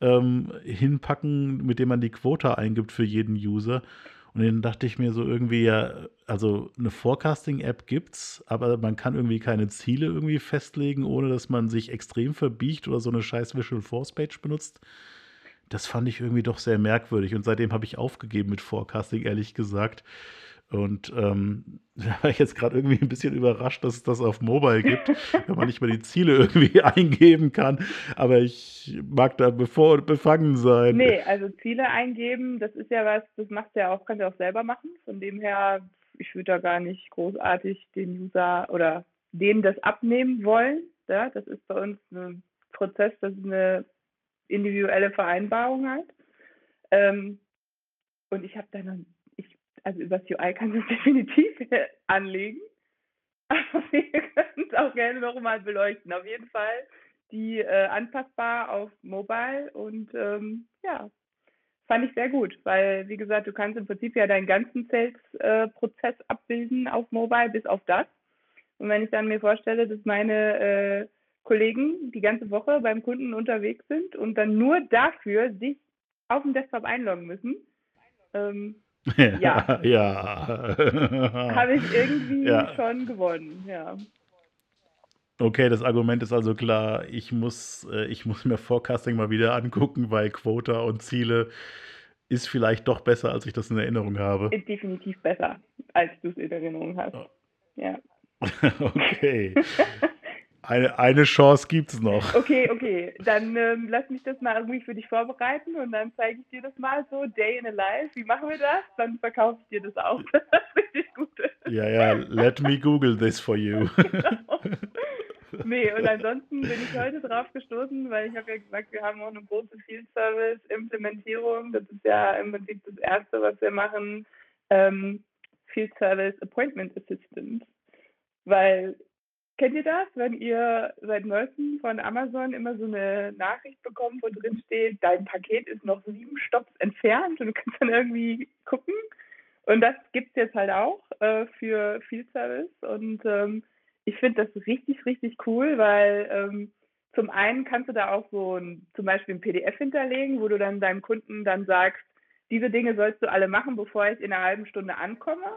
C: ähm, hinpacken, mit dem man die Quota eingibt für jeden User. Und dann dachte ich mir so irgendwie, ja, also eine Forecasting-App gibt's, aber man kann irgendwie keine Ziele irgendwie festlegen, ohne dass man sich extrem verbiegt oder so eine scheiß Visual Force Page benutzt. Das fand ich irgendwie doch sehr merkwürdig und seitdem habe ich aufgegeben mit Forecasting, ehrlich gesagt. Und ähm, da war ich jetzt gerade irgendwie ein bisschen überrascht, dass es das auf Mobile gibt, wenn man nicht mal die Ziele irgendwie eingeben kann. Aber ich mag da bevor befangen sein.
D: Nee, also Ziele eingeben, das ist ja was, das machst du ja auch, kannst du auch selber machen. Von dem her, ich würde da gar nicht großartig den User oder denen das abnehmen wollen. Ja, das ist bei uns ein Prozess, das ist eine individuelle Vereinbarung halt. Ähm, und ich habe dann, ich, also über das UI kannst du es definitiv anlegen. Aber wir können es auch gerne nochmal beleuchten. Auf jeden Fall die äh, anpassbar auf Mobile und ähm, ja, fand ich sehr gut, weil wie gesagt, du kannst im Prinzip ja deinen ganzen Sales-Prozess äh, abbilden auf Mobile, bis auf das. Und wenn ich dann mir vorstelle, dass meine äh, Kollegen die ganze Woche beim Kunden unterwegs sind und dann nur dafür sich auf dem Desktop einloggen müssen, ähm, ja,
C: ja.
D: habe ich irgendwie
C: Ja.
D: schon gewonnen, ja.
C: Okay, das Argument ist also klar. Ich muss, äh, ich muss mir Forecasting mal wieder angucken, weil Quota und Ziele ist vielleicht doch besser, als ich das in Erinnerung habe.
D: Ist definitiv besser, als du es in Erinnerung hast.
C: Oh.
D: Ja.
C: Okay. Eine, eine Chance gibt es noch.
D: Okay, okay. Dann ähm, lass mich das mal irgendwie für dich vorbereiten und dann zeige ich dir das mal so, Day in a Life. Wie machen wir das? Dann verkaufe ich dir das auch. Das ist richtig gut.
C: Ja, ja, let me Google this for you.
D: genau. Nee, und ansonsten bin ich heute drauf gestoßen, weil ich habe ja gesagt, wir haben auch eine große Field Service Implementierung. Das ist ja im Prinzip das erste, was wir machen. Ähm, Field Service Appointment Assistant. Weil, kennt ihr das, wenn ihr seit neuestem von Amazon immer so eine Nachricht bekommt, wo drin steht, dein Paket ist noch sieben Stops entfernt und du kannst dann irgendwie gucken. Und das gibt es jetzt halt auch äh, für Field Service. Und ähm, ich finde das richtig, richtig cool, weil ähm, zum einen kannst du da auch so ein, zum Beispiel ein PDF hinterlegen, wo du dann deinem Kunden dann sagst, diese Dinge sollst du alle machen, bevor ich in einer halben Stunde ankomme.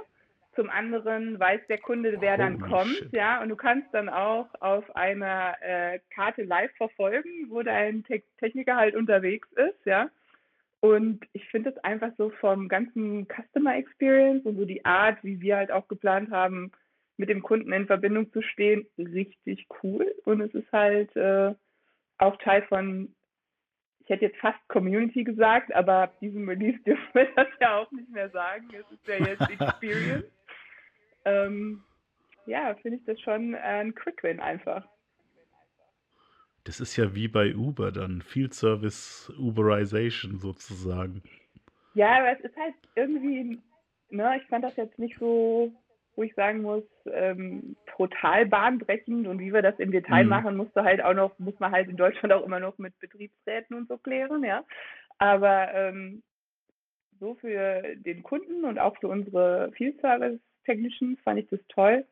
D: Zum anderen weiß der Kunde, wer dann
C: Holy
D: kommt,
C: shit.
D: ja, und du kannst dann auch auf einer äh, Karte live verfolgen, wo dein Te Techniker halt unterwegs ist, ja. Und ich finde das einfach so vom ganzen Customer Experience und so die Art, wie wir halt auch geplant haben, mit dem Kunden in Verbindung zu stehen, richtig cool. Und es ist halt äh, auch Teil von, ich hätte jetzt fast Community gesagt, aber ab diesem Release dürfen wir das ja auch nicht mehr sagen. Es ist ja jetzt Experience. Ähm, ja, finde ich das schon ein Quick Win einfach.
C: Das ist ja wie bei Uber dann. Field Service Uberization sozusagen.
D: Ja, aber es ist halt irgendwie, ne, ich fand das jetzt nicht so, wo ich sagen muss, ähm, total bahnbrechend und wie wir das im Detail
C: Mhm.
D: machen, musst du halt auch noch, muss man halt in Deutschland auch immer noch mit Betriebsräten und so klären, ja. Aber ähm, so für den Kunden und auch für unsere Field Service Technicians fand ich das toll.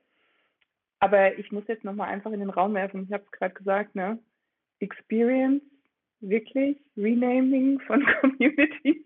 D: Aber ich muss jetzt nochmal einfach in den Raum werfen, ich habe es gerade gesagt, ne? Experience, wirklich, Renaming von Communities.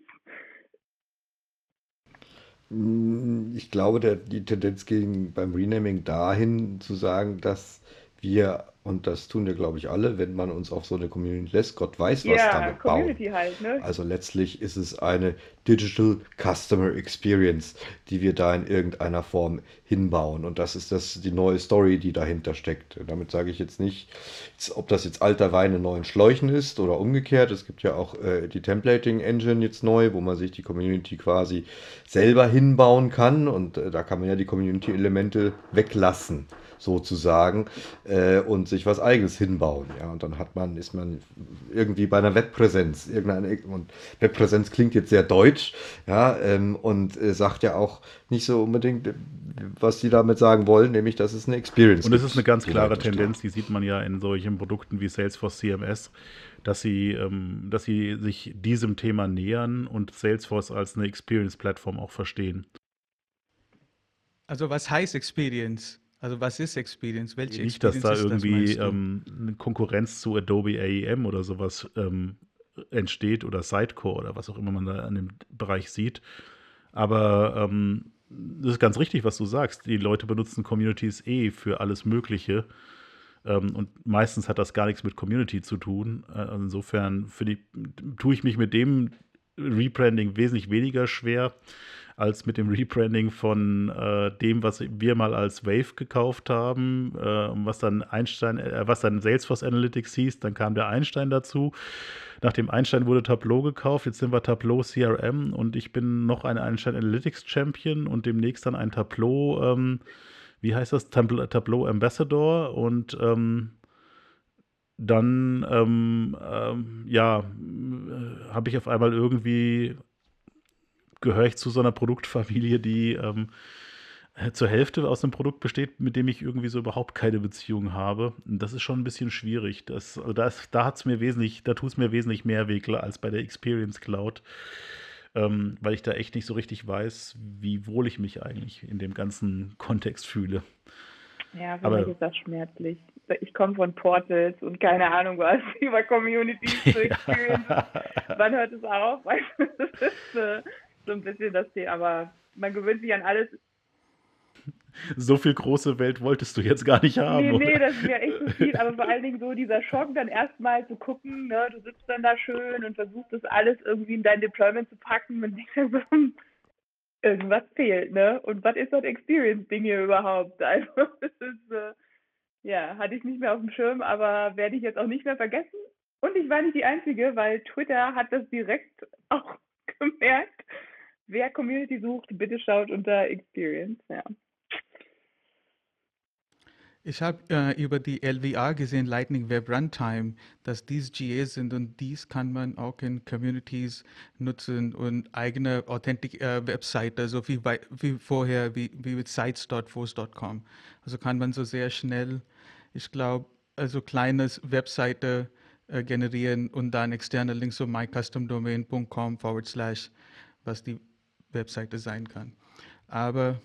B: Mm, Ich glaube, der, die Tendenz ging beim Renaming dahin zu sagen, dass wir, und das tun wir, glaube ich, alle, wenn man uns auf so eine Community lässt, Gott weiß, was
D: Ja,
B: damit bauen.
D: Community halt, ne?
B: Also letztlich ist es eine Digital Customer Experience, die wir da in irgendeiner Form hinbauen. Und das ist das, die neue Story, die dahinter steckt. Damit sage ich jetzt nicht, ob das jetzt alter Wein in neuen Schläuchen ist oder umgekehrt. Es gibt ja auch äh, die Templating Engine jetzt neu, wo man sich die Community quasi selber hinbauen kann. Und äh, da kann man ja die Community-Elemente weglassen sozusagen äh, und sich was eigenes hinbauen. Ja, und dann hat man, ist man irgendwie bei einer Webpräsenz. Irgendeine, und Webpräsenz klingt jetzt sehr deutsch, ja, ähm, und äh, sagt ja auch nicht so unbedingt, äh, was die damit sagen wollen, nämlich, dass es eine Experience
C: Und es ist eine ganz klare. Tendenz, die sieht man ja in solchen Produkten wie Salesforce CMS, dass sie, ähm, dass sie sich diesem Thema nähern und Salesforce als eine Experience-Plattform auch verstehen.
A: Also was heißt Experience? Also was ist Experience? Welche
C: Nicht, dass
A: Experience
C: da
A: ist das,
C: irgendwie
A: du?
C: ähm, eine Konkurrenz zu Adobe AEM oder sowas ähm, entsteht oder Sidecore oder was auch immer man da an dem Bereich sieht. Aber ähm, das ist ganz richtig, was du sagst. Die Leute benutzen Communities eh für alles Mögliche. Ähm, und meistens hat das gar nichts mit Community zu tun. Äh, insofern finde ich, tue ich mich mit dem Rebranding wesentlich weniger schwer als mit dem Rebranding von äh, dem, was wir mal als Wave gekauft haben, äh, was dann Einstein, äh, was dann Salesforce Analytics hieß, dann kam der Einstein dazu. Nach dem Einstein wurde Tableau gekauft, jetzt sind wir Tableau CRM und ich bin noch ein Einstein Analytics Champion und demnächst dann ein Tableau, ähm, wie heißt das, Tableau, Ambassador und ähm, dann, ähm, ähm, ja, äh, habe ich auf einmal irgendwie gehöre ich zu so einer Produktfamilie, die ähm, äh, zur Hälfte aus einem Produkt besteht, mit dem ich irgendwie so überhaupt keine Beziehung habe. Und das ist schon ein bisschen schwierig. Das, also da, da hat's mir wesentlich, da tut es mir wesentlich mehr weh als bei der Experience Cloud. Ähm, weil ich da echt nicht so richtig weiß, wie wohl ich mich eigentlich in dem ganzen Kontext fühle.
D: Ja, für Aber, mich ist das schmerzlich. Ich komme von Portals und keine Ahnung was über Communities zu Experience. Wann hört es auf? das ist äh, so ein bisschen das Thema. Aber man gewöhnt sich an alles
C: so viel große Welt wolltest du jetzt gar nicht haben.
D: Nee, nee, das ist ja echt zu viel, aber vor allen Dingen so dieser Schock, dann erstmal zu gucken, ne, du sitzt dann da schön und versuchst das alles irgendwie in dein Deployment zu packen und denkst dann so, irgendwas fehlt, ne? Und was ist das Experience-Ding hier überhaupt? Also, das ist, äh, ja, hatte ich nicht mehr auf dem Schirm, aber werde ich jetzt auch nicht mehr vergessen. Und ich war nicht die Einzige, weil Twitter hat das direkt auch gemerkt. Wer Community sucht, bitte schaut unter Experience, ja.
A: Ich habe äh, über die LWR gesehen, Lightning Web Runtime, dass dies GAs sind und dies kann man auch in Communities nutzen und eigene authentic äh, Webseite, so wie, bei, wie vorher, wie, wie mit sites.force.com. Also kann man so sehr schnell, ich glaube, also kleines Webseite äh, generieren und dann externe Links so mycustomdomain.com forward slash, was die Webseite sein kann. Aber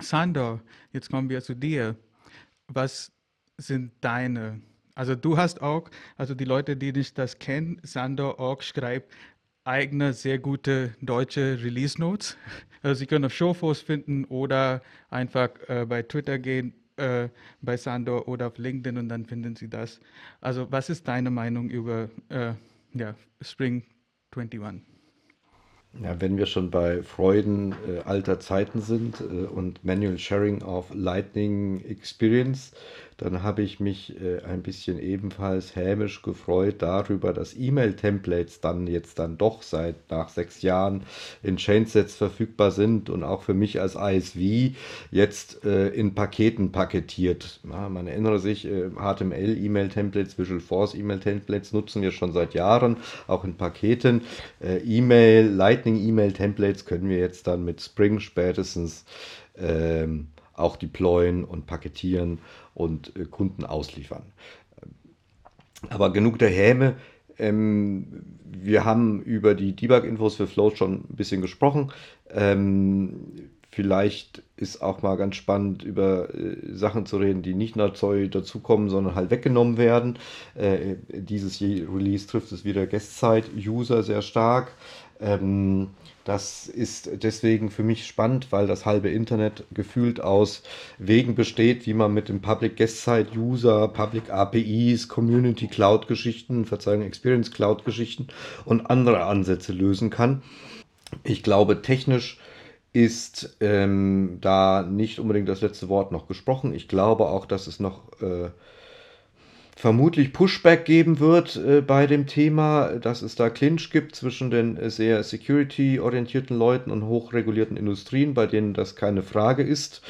A: Sandor, jetzt kommen wir zu dir was sind deine? Also du hast auch, also die Leute, die nicht das kennen, Sander Org schreibt eigene sehr gute deutsche Release Notes. Also Sie können auf Showforce finden oder einfach äh, bei Twitter gehen, äh, bei Sandor oder auf LinkedIn und dann finden Sie das. Also was ist deine Meinung über äh, ja, Spring 21?
B: Ja, wenn wir schon bei Freuden äh, alter Zeiten sind äh, und Manual Sharing of Lightning Experience, dann habe ich mich äh, ein bisschen ebenfalls hämisch gefreut darüber, dass E-Mail-Templates dann jetzt dann doch seit nach sechs Jahren in Chainsets verfügbar sind und auch für mich als ISV jetzt äh, in Paketen paketiert. Ja, man erinnere sich, äh, HTML-E-Mail-Templates, Visual Force E-Mail-Templates nutzen wir schon seit Jahren, auch in Paketen. Äh, E-Mail, Lightning E-Mail-Templates können wir jetzt dann mit Spring spätestens ähm, auch deployen und paketieren und äh, Kunden ausliefern. Aber genug der Häme. Ähm, wir haben über die Debug-Infos für Flow schon ein bisschen gesprochen. Ähm, vielleicht ist auch mal ganz spannend, über äh, Sachen zu reden, die nicht neu dazukommen, sondern halt weggenommen werden. Äh, dieses Release trifft es wieder Guest-Side-User sehr stark. Ähm, das ist deswegen für mich spannend, weil das halbe Internet gefühlt aus Wegen besteht, wie man mit dem Public Guest Site User, Public APIs, Community Cloud Geschichten, Verzeihung, Experience Cloud Geschichten und andere Ansätze lösen kann. Ich glaube, technisch ist ähm, da nicht unbedingt das letzte Wort noch gesprochen. Ich glaube auch, dass es noch äh, vermutlich Pushback geben wird äh, bei dem Thema, dass es da Clinch gibt zwischen den äh, sehr security-orientierten Leuten und hochregulierten Industrien, bei denen das keine Frage ist,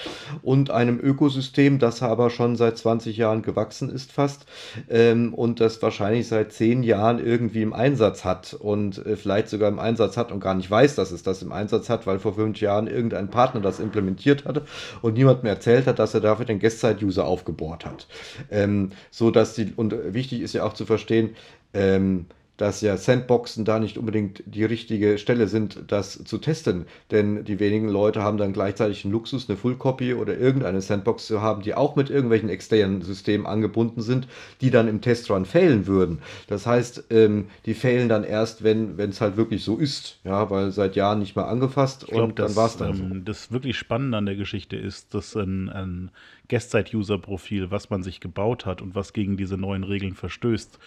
B: und einem Ökosystem, das aber schon seit 20 Jahren gewachsen ist fast ähm, und das wahrscheinlich seit 10 Jahren irgendwie im Einsatz hat und äh, vielleicht sogar im Einsatz hat und gar nicht weiß, dass es das im Einsatz hat, weil vor 5 Jahren irgendein Partner das implementiert hatte und niemand mehr erzählt hat, dass er dafür den Guest-Side-User aufgebohrt hat. Ähm, so dass die die, und wichtig ist ja auch zu verstehen, ähm, dass ja Sandboxen da nicht unbedingt die richtige Stelle sind, das zu testen. Denn die wenigen Leute haben dann gleichzeitig einen Luxus, eine Full Copy oder irgendeine Sandbox zu haben, die auch mit irgendwelchen externen Systemen angebunden sind, die dann im Testrun fehlen würden. Das heißt, ähm, die fehlen dann erst, wenn es halt wirklich so ist. Ja, weil seit Jahren nicht mehr angefasst
C: glaub, und dann war es dann. Ähm, so. Das wirklich Spannende an der Geschichte ist, dass ein, ein Guest-Side-User-Profil, was man sich gebaut hat und was gegen diese neuen Regeln verstößt,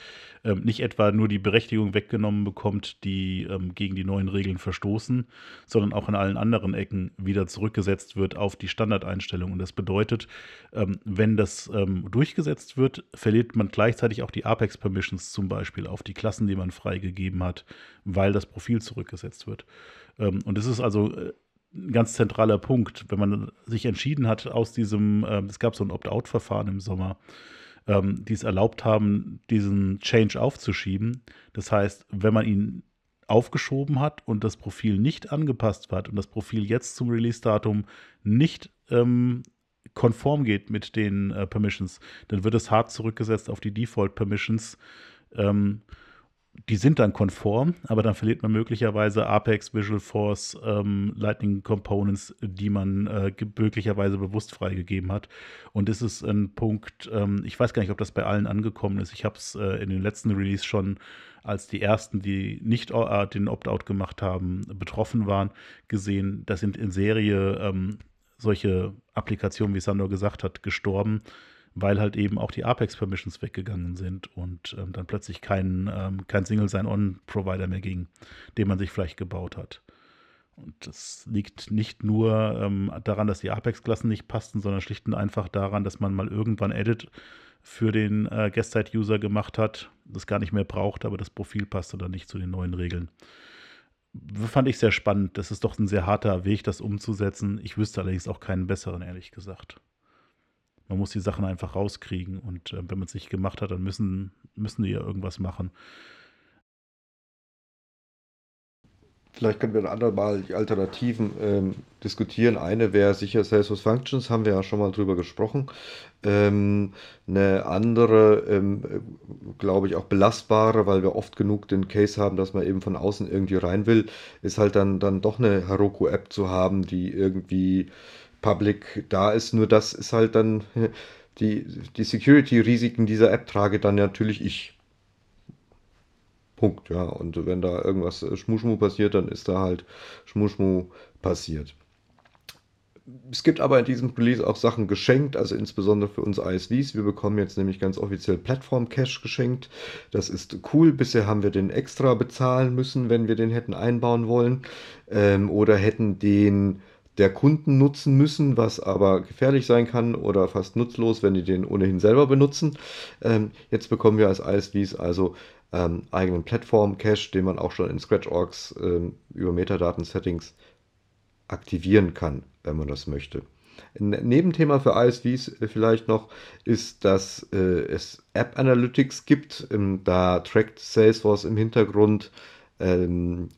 C: ähm, nicht etwa nur die Berechtigung weggenommen bekommt, die ähm, gegen die neuen Regeln verstoßen, sondern auch in allen anderen Ecken wieder zurückgesetzt wird auf die Standardeinstellung. Und das bedeutet, ähm, wenn das ähm, durchgesetzt wird, verliert man gleichzeitig auch die Apex-Permissions zum Beispiel auf die Klassen, die man freigegeben hat, weil das Profil zurückgesetzt wird. Ähm, und es ist also äh, ein ganz zentraler Punkt, wenn man sich entschieden hat, aus diesem, äh, es gab so ein Opt-out-Verfahren im Sommer, ähm, die es erlaubt haben, diesen Change aufzuschieben. Das heißt, wenn man ihn aufgeschoben hat und das Profil nicht angepasst hat und das Profil jetzt zum Release-Datum nicht ähm, konform geht mit den äh, Permissions, dann wird es hart zurückgesetzt auf die Default-Permissions. Ähm, die sind dann konform, aber dann verliert man möglicherweise Apex, Visual Force, ähm, Lightning Components, die man äh, möglicherweise bewusst freigegeben hat. Und das ist ein Punkt, ähm, ich weiß gar nicht, ob das bei allen angekommen ist. Ich habe es äh, in den letzten Release schon als die ersten, die nicht äh, den Opt-out gemacht haben, betroffen waren, gesehen. Das sind in Serie ähm, solche Applikationen, wie Sandor gesagt hat, gestorben weil halt eben auch die Apex-Permissions weggegangen sind und ähm, dann plötzlich kein, ähm, kein Single Sign-On-Provider mehr ging, den man sich vielleicht gebaut hat. Und das liegt nicht nur ähm, daran, dass die Apex-Klassen nicht passten, sondern schlicht und einfach daran, dass man mal irgendwann Edit für den äh, Guest-Side-User gemacht hat, das gar nicht mehr braucht, aber das Profil passte dann nicht zu den neuen Regeln. Fand ich sehr spannend. Das ist doch ein sehr harter Weg, das umzusetzen. Ich wüsste allerdings auch keinen besseren, ehrlich gesagt. Man muss die Sachen einfach rauskriegen und äh, wenn man es nicht gemacht hat, dann müssen, müssen die ja irgendwas machen.
B: Vielleicht können wir ein andermal die Alternativen ähm, diskutieren. Eine wäre sicher Salesforce Functions, haben wir ja schon mal drüber gesprochen. Ähm, eine andere, ähm, glaube ich, auch belastbare, weil wir oft genug den Case haben, dass man eben von außen irgendwie rein will, ist halt dann, dann doch eine Heroku-App zu haben, die irgendwie Public da ist. Nur das ist halt dann die, die Security-Risiken dieser App trage dann natürlich ich. Punkt, ja. Und wenn da irgendwas Schmuschmu passiert, dann ist da halt Schmuschmu passiert. Es gibt aber in diesem Release auch Sachen geschenkt, also insbesondere für uns ISVs. Wir bekommen jetzt nämlich ganz offiziell Plattform Cache geschenkt. Das ist cool. Bisher haben wir den extra bezahlen müssen, wenn wir den hätten einbauen wollen. Ähm, oder hätten den der Kunden nutzen müssen, was aber gefährlich sein kann oder fast nutzlos, wenn die den ohnehin selber benutzen. Ähm, jetzt bekommen wir als ISVs also ähm, eigenen Plattform-Cache, den man auch schon in ScratchOrgs ähm, über Metadaten-Settings aktivieren kann, wenn man das möchte. Ein Nebenthema für ISVs äh, vielleicht noch ist, dass äh, es App Analytics gibt. Ähm, da trackt Salesforce im Hintergrund ähm,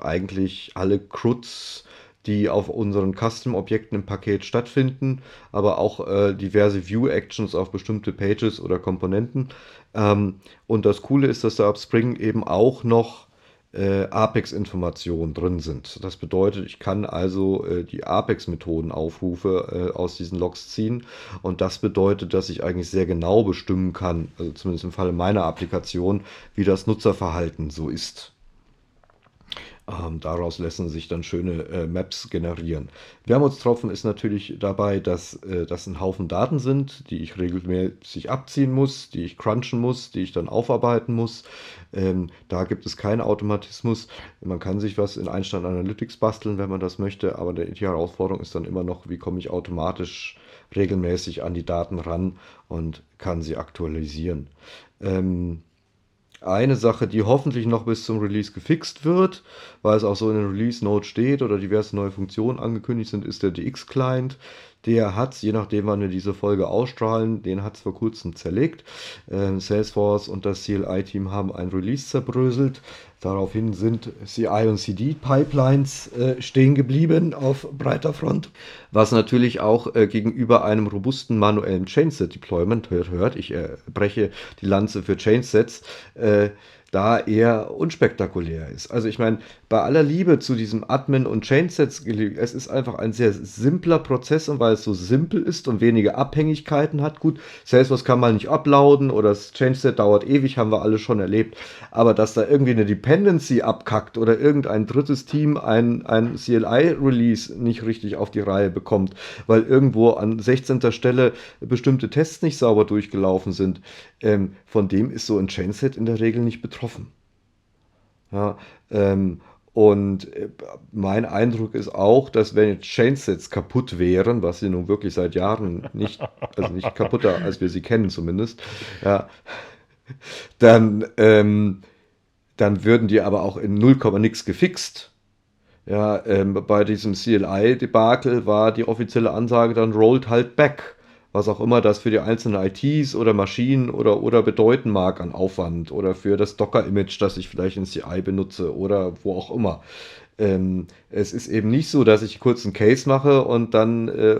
B: eigentlich alle CRUDs, die auf unseren Custom-Objekten im Paket stattfinden, aber auch äh, diverse View-Actions auf bestimmte Pages oder Komponenten. Ähm, und das Coole ist, dass da ab Spring eben auch noch äh, Apex-Informationen drin sind. Das bedeutet, ich kann also äh, die Apex-Methoden-Aufrufe äh, aus diesen Logs ziehen. Und das bedeutet, dass ich eigentlich sehr genau bestimmen kann, also zumindest im Falle meiner Applikation, wie das Nutzerverhalten so ist. Ähm, daraus lassen sich dann schöne äh, Maps generieren. Wermutstropfen ist natürlich dabei, dass äh, das ein Haufen Daten sind, die ich regelmäßig abziehen muss, die ich crunchen muss, die ich dann aufarbeiten muss. Ähm, da gibt es keinen Automatismus. Man kann sich was in Einstein Analytics basteln, wenn man das möchte, aber die Herausforderung ist dann immer noch, wie komme ich automatisch regelmäßig an die Daten ran und kann sie aktualisieren. Ähm, eine Sache, die hoffentlich noch bis zum Release gefixt wird, weil es auch so in der Release Note steht oder diverse neue Funktionen angekündigt sind, ist der DX-Client. Der hat es, je nachdem wann wir diese Folge ausstrahlen, den hat es vor kurzem zerlegt. Ähm, Salesforce und das CLI-Team haben ein Release zerbröselt. Daraufhin sind CI und CD-Pipelines äh, stehen geblieben auf breiter Front, was natürlich auch äh, gegenüber einem robusten manuellen Chainset-Deployment, hört, hört, ich äh, breche die Lanze für Chainsets, äh, da eher unspektakulär ist. Also ich meine, bei aller Liebe zu diesem Admin und Chainsets, es ist einfach ein sehr simpler Prozess und weil es so simpel ist und wenige Abhängigkeiten hat. Gut, Salesforce kann mal nicht uploaden oder das Changeset dauert ewig, haben wir alle schon erlebt. Aber dass da irgendwie eine Dependency abkackt oder irgendein drittes Team ein, ein CLI-Release nicht richtig auf die Reihe bekommt, weil irgendwo an 16. Stelle bestimmte Tests nicht sauber durchgelaufen sind, ähm, von dem ist so ein Chainset in der Regel nicht betroffen. Ja, ähm, und äh, mein Eindruck ist auch, dass wenn jetzt Chainsets kaputt wären, was sie nun wirklich seit Jahren nicht, also nicht kaputter, als wir sie kennen zumindest, ja, dann, ähm, dann würden die aber auch in 0, nix gefixt. Ja, ähm, bei diesem CLI-Debakel war die offizielle Ansage dann rolled halt back was auch immer das für die einzelnen ITs oder Maschinen oder, oder bedeuten mag an Aufwand oder für das Docker-Image, das ich vielleicht in CI benutze oder wo auch immer. Ähm, es ist eben nicht so, dass ich kurz einen Case mache und dann äh,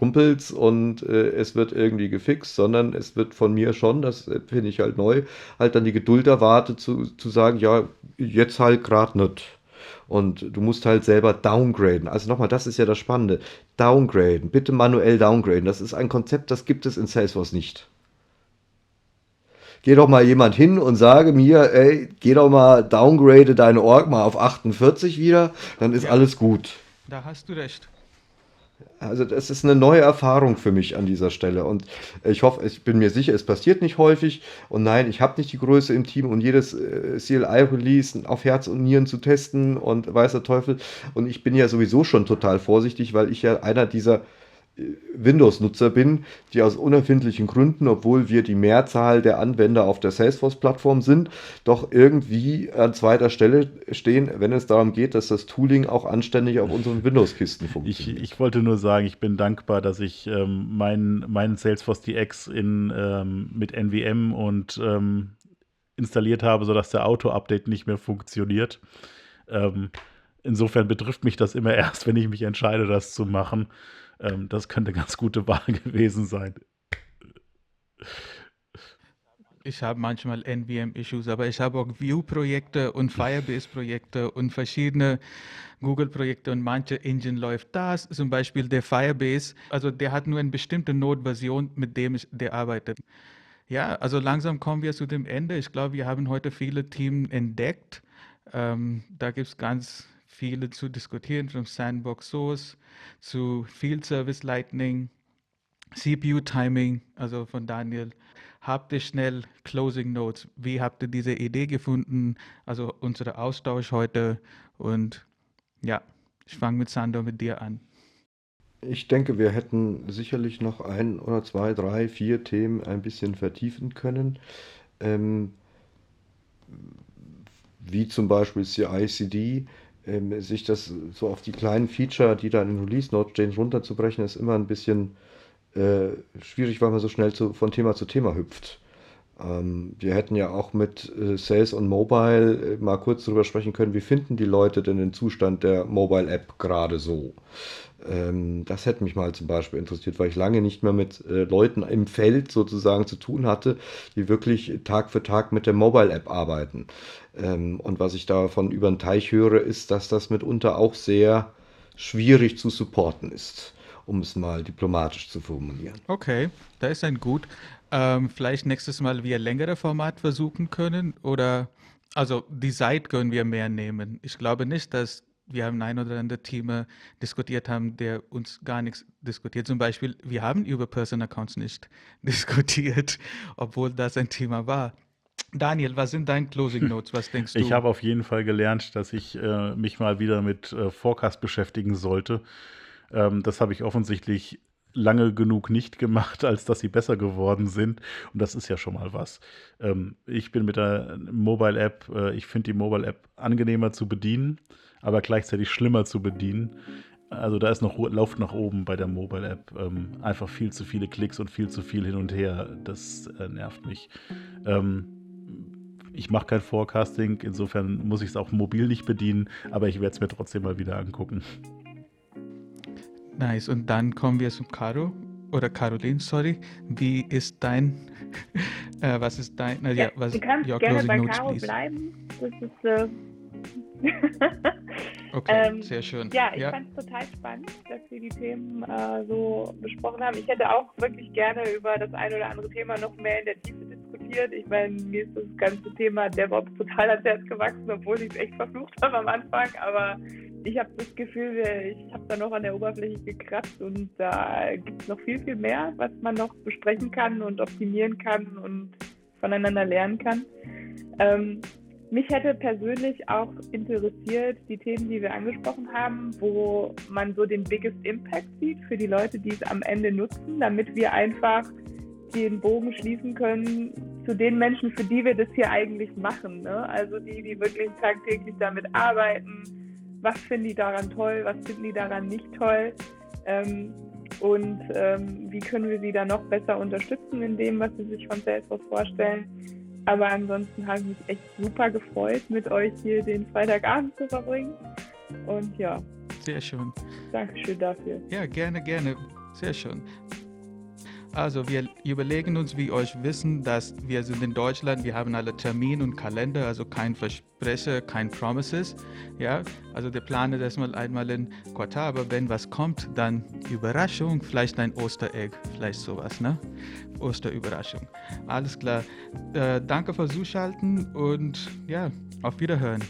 B: rumpelt's und äh, es wird irgendwie gefixt, sondern es wird von mir schon, das finde ich halt neu, halt dann die Geduld erwartet zu, zu sagen, ja, jetzt halt gerade nicht. Und du musst halt selber downgraden. Also nochmal, das ist ja das Spannende. Downgraden, bitte manuell downgraden. Das ist ein Konzept, das gibt es in Salesforce nicht geh doch mal jemand hin und sage mir, ey, geh doch mal, downgrade deine Org mal auf 48 wieder, dann ist ja, alles gut.
A: Da hast du recht.
B: Also das ist eine neue Erfahrung für mich an dieser Stelle. Und ich hoffe, ich bin mir sicher, es passiert nicht häufig. Und nein, ich habe nicht die Größe im Team und jedes äh, CLI-Release auf Herz und Nieren zu testen und weiß der Teufel. Und ich bin ja sowieso schon total vorsichtig, weil ich ja einer dieser Windows-Nutzer bin, die aus unerfindlichen Gründen, obwohl wir die Mehrzahl der Anwender auf der Salesforce-Plattform sind, doch irgendwie an zweiter Stelle stehen, wenn es darum geht, dass das Tooling auch anständig auf unseren Windows-Kisten funktioniert.
C: Ich, ich, wollte nur sagen, ich bin dankbar, dass ich ähm, meinen mein Salesforce DX in, ähm, mit NVM und ähm, installiert habe, sodass der Auto-Update nicht mehr funktioniert. Ähm, insofern betrifft mich das immer erst, wenn ich mich entscheide, das zu machen. Ähm, das könnte ganz gute Wahl gewesen sein.
A: Ich habe manchmal NVM-Issues, aber ich habe auch Vue-Projekte und Firebase-Projekte und verschiedene Google-Projekte und manche Engine läuft das. Zum Beispiel der Firebase, also der hat nur eine bestimmte Node-Version, mit dem ich, der arbeitet. Ja, also langsam kommen wir zu dem Ende. Ich glaube, wir haben heute viele Themen entdeckt. Ähm, da gibt es ganz viele zu diskutieren, vom Sandbox Source zu Field Service Lightning, CPU Timing, also von Daniel. Habt ihr schnell Closing Notes? Wie habt ihr diese Idee gefunden? Also unser Austausch heute und ja, ich fange mit Sandor mit dir an.
B: Ich denke, wir hätten sicherlich noch ein oder zwei, drei, vier Themen ein bisschen vertiefen können. Ähm, wie zum Beispiel CI/CD, ähm, sich das so auf die kleinen Feature, die dann in Release Note stehen, runterzubrechen, ist immer ein bisschen äh, schwierig, weil man so schnell zu, von Thema zu Thema hüpft. Ähm, wir hätten ja auch mit äh, Sales und Mobile äh, mal kurz darüber sprechen können, wie finden die Leute denn den Zustand der Mobile App gerade so? Ähm, das hätte mich mal zum Beispiel interessiert, weil ich lange nicht mehr mit äh, Leuten im Feld sozusagen zu tun hatte, die wirklich Tag für Tag mit der Mobile App arbeiten. Ähm, und was ich davon über den Teich höre, ist, dass das mitunter auch sehr schwierig zu supporten ist, um es mal diplomatisch zu formulieren.
A: Okay, da ist ein gut. Ähm, vielleicht nächstes Mal wir längere Format versuchen können oder also die Zeit können wir mehr nehmen. Ich glaube nicht, dass wir haben ein oder andere Thema diskutiert haben, der uns gar nichts diskutiert. Zum Beispiel, wir haben über Person Accounts nicht diskutiert, obwohl das ein Thema war. Daniel, was sind deine Closing Notes? Was denkst du?
C: Ich habe auf jeden Fall gelernt, dass ich äh, mich mal wieder mit äh, Forecast beschäftigen sollte. Ähm, das habe ich offensichtlich lange genug nicht gemacht, als dass sie besser geworden sind. Und das ist ja schon mal was. Ähm, ich bin mit der Mobile App, äh, ich finde die Mobile App angenehmer zu bedienen aber gleichzeitig schlimmer zu bedienen. Also da ist noch Lauf nach oben bei der Mobile App. Ähm, einfach viel zu viele Klicks und viel zu viel hin und her. Das äh, nervt mich. Ähm, ich mache kein Forecasting, insofern muss ich es auch mobil nicht bedienen, aber ich werde es mir trotzdem mal wieder angucken.
A: Nice. Und dann kommen wir zu Caro oder Caroline, sorry. Wie ist dein, äh, was ist dein,
D: na, ja, was, du kannst gerne bei Caro bleiben. Das ist äh,
A: okay, ähm, sehr schön.
D: Ja, ich ja. fand es total spannend, dass wir die Themen äh, so besprochen haben. Ich hätte auch wirklich gerne über das ein oder andere Thema noch mehr in der Tiefe diskutiert. Ich meine, mir ist das ganze Thema DevOps total ans Herz gewachsen, obwohl ich es echt verflucht habe am Anfang. Aber ich habe das Gefühl, ich habe da noch an der Oberfläche gekratzt und da gibt es noch viel, viel mehr, was man noch besprechen kann und optimieren kann und voneinander lernen kann. Ähm, mich hätte persönlich auch interessiert, die Themen, die wir angesprochen haben, wo man so den biggest Impact sieht für die Leute, die es am Ende nutzen, damit wir einfach den Bogen schließen können zu den Menschen, für die wir das hier eigentlich machen. Ne? Also die, die wirklich tagtäglich damit arbeiten. Was finden die daran toll? Was finden die daran nicht toll? Ähm, und ähm, wie können wir sie da noch besser unterstützen in dem, was sie sich von Salesforce vorstellen. Aber ansonsten habe ich mich echt super gefreut, mit euch hier den Freitagabend zu verbringen. Und ja.
A: Sehr schön.
D: Dankeschön dafür.
A: Ja, gerne, gerne. Sehr schön. Also wir überlegen uns, wie euch wissen, dass wir sind in Deutschland, wir haben alle Termin und Kalender, also kein Versprecher, kein Promises. Ja, also der Plan ist erstmal einmal in Quartal, aber wenn was kommt, dann Überraschung, vielleicht ein Osteregg, vielleicht sowas, ne? Osterüberraschung. Alles klar. Äh, danke fürs Zuschalten und ja, auf Wiederhören.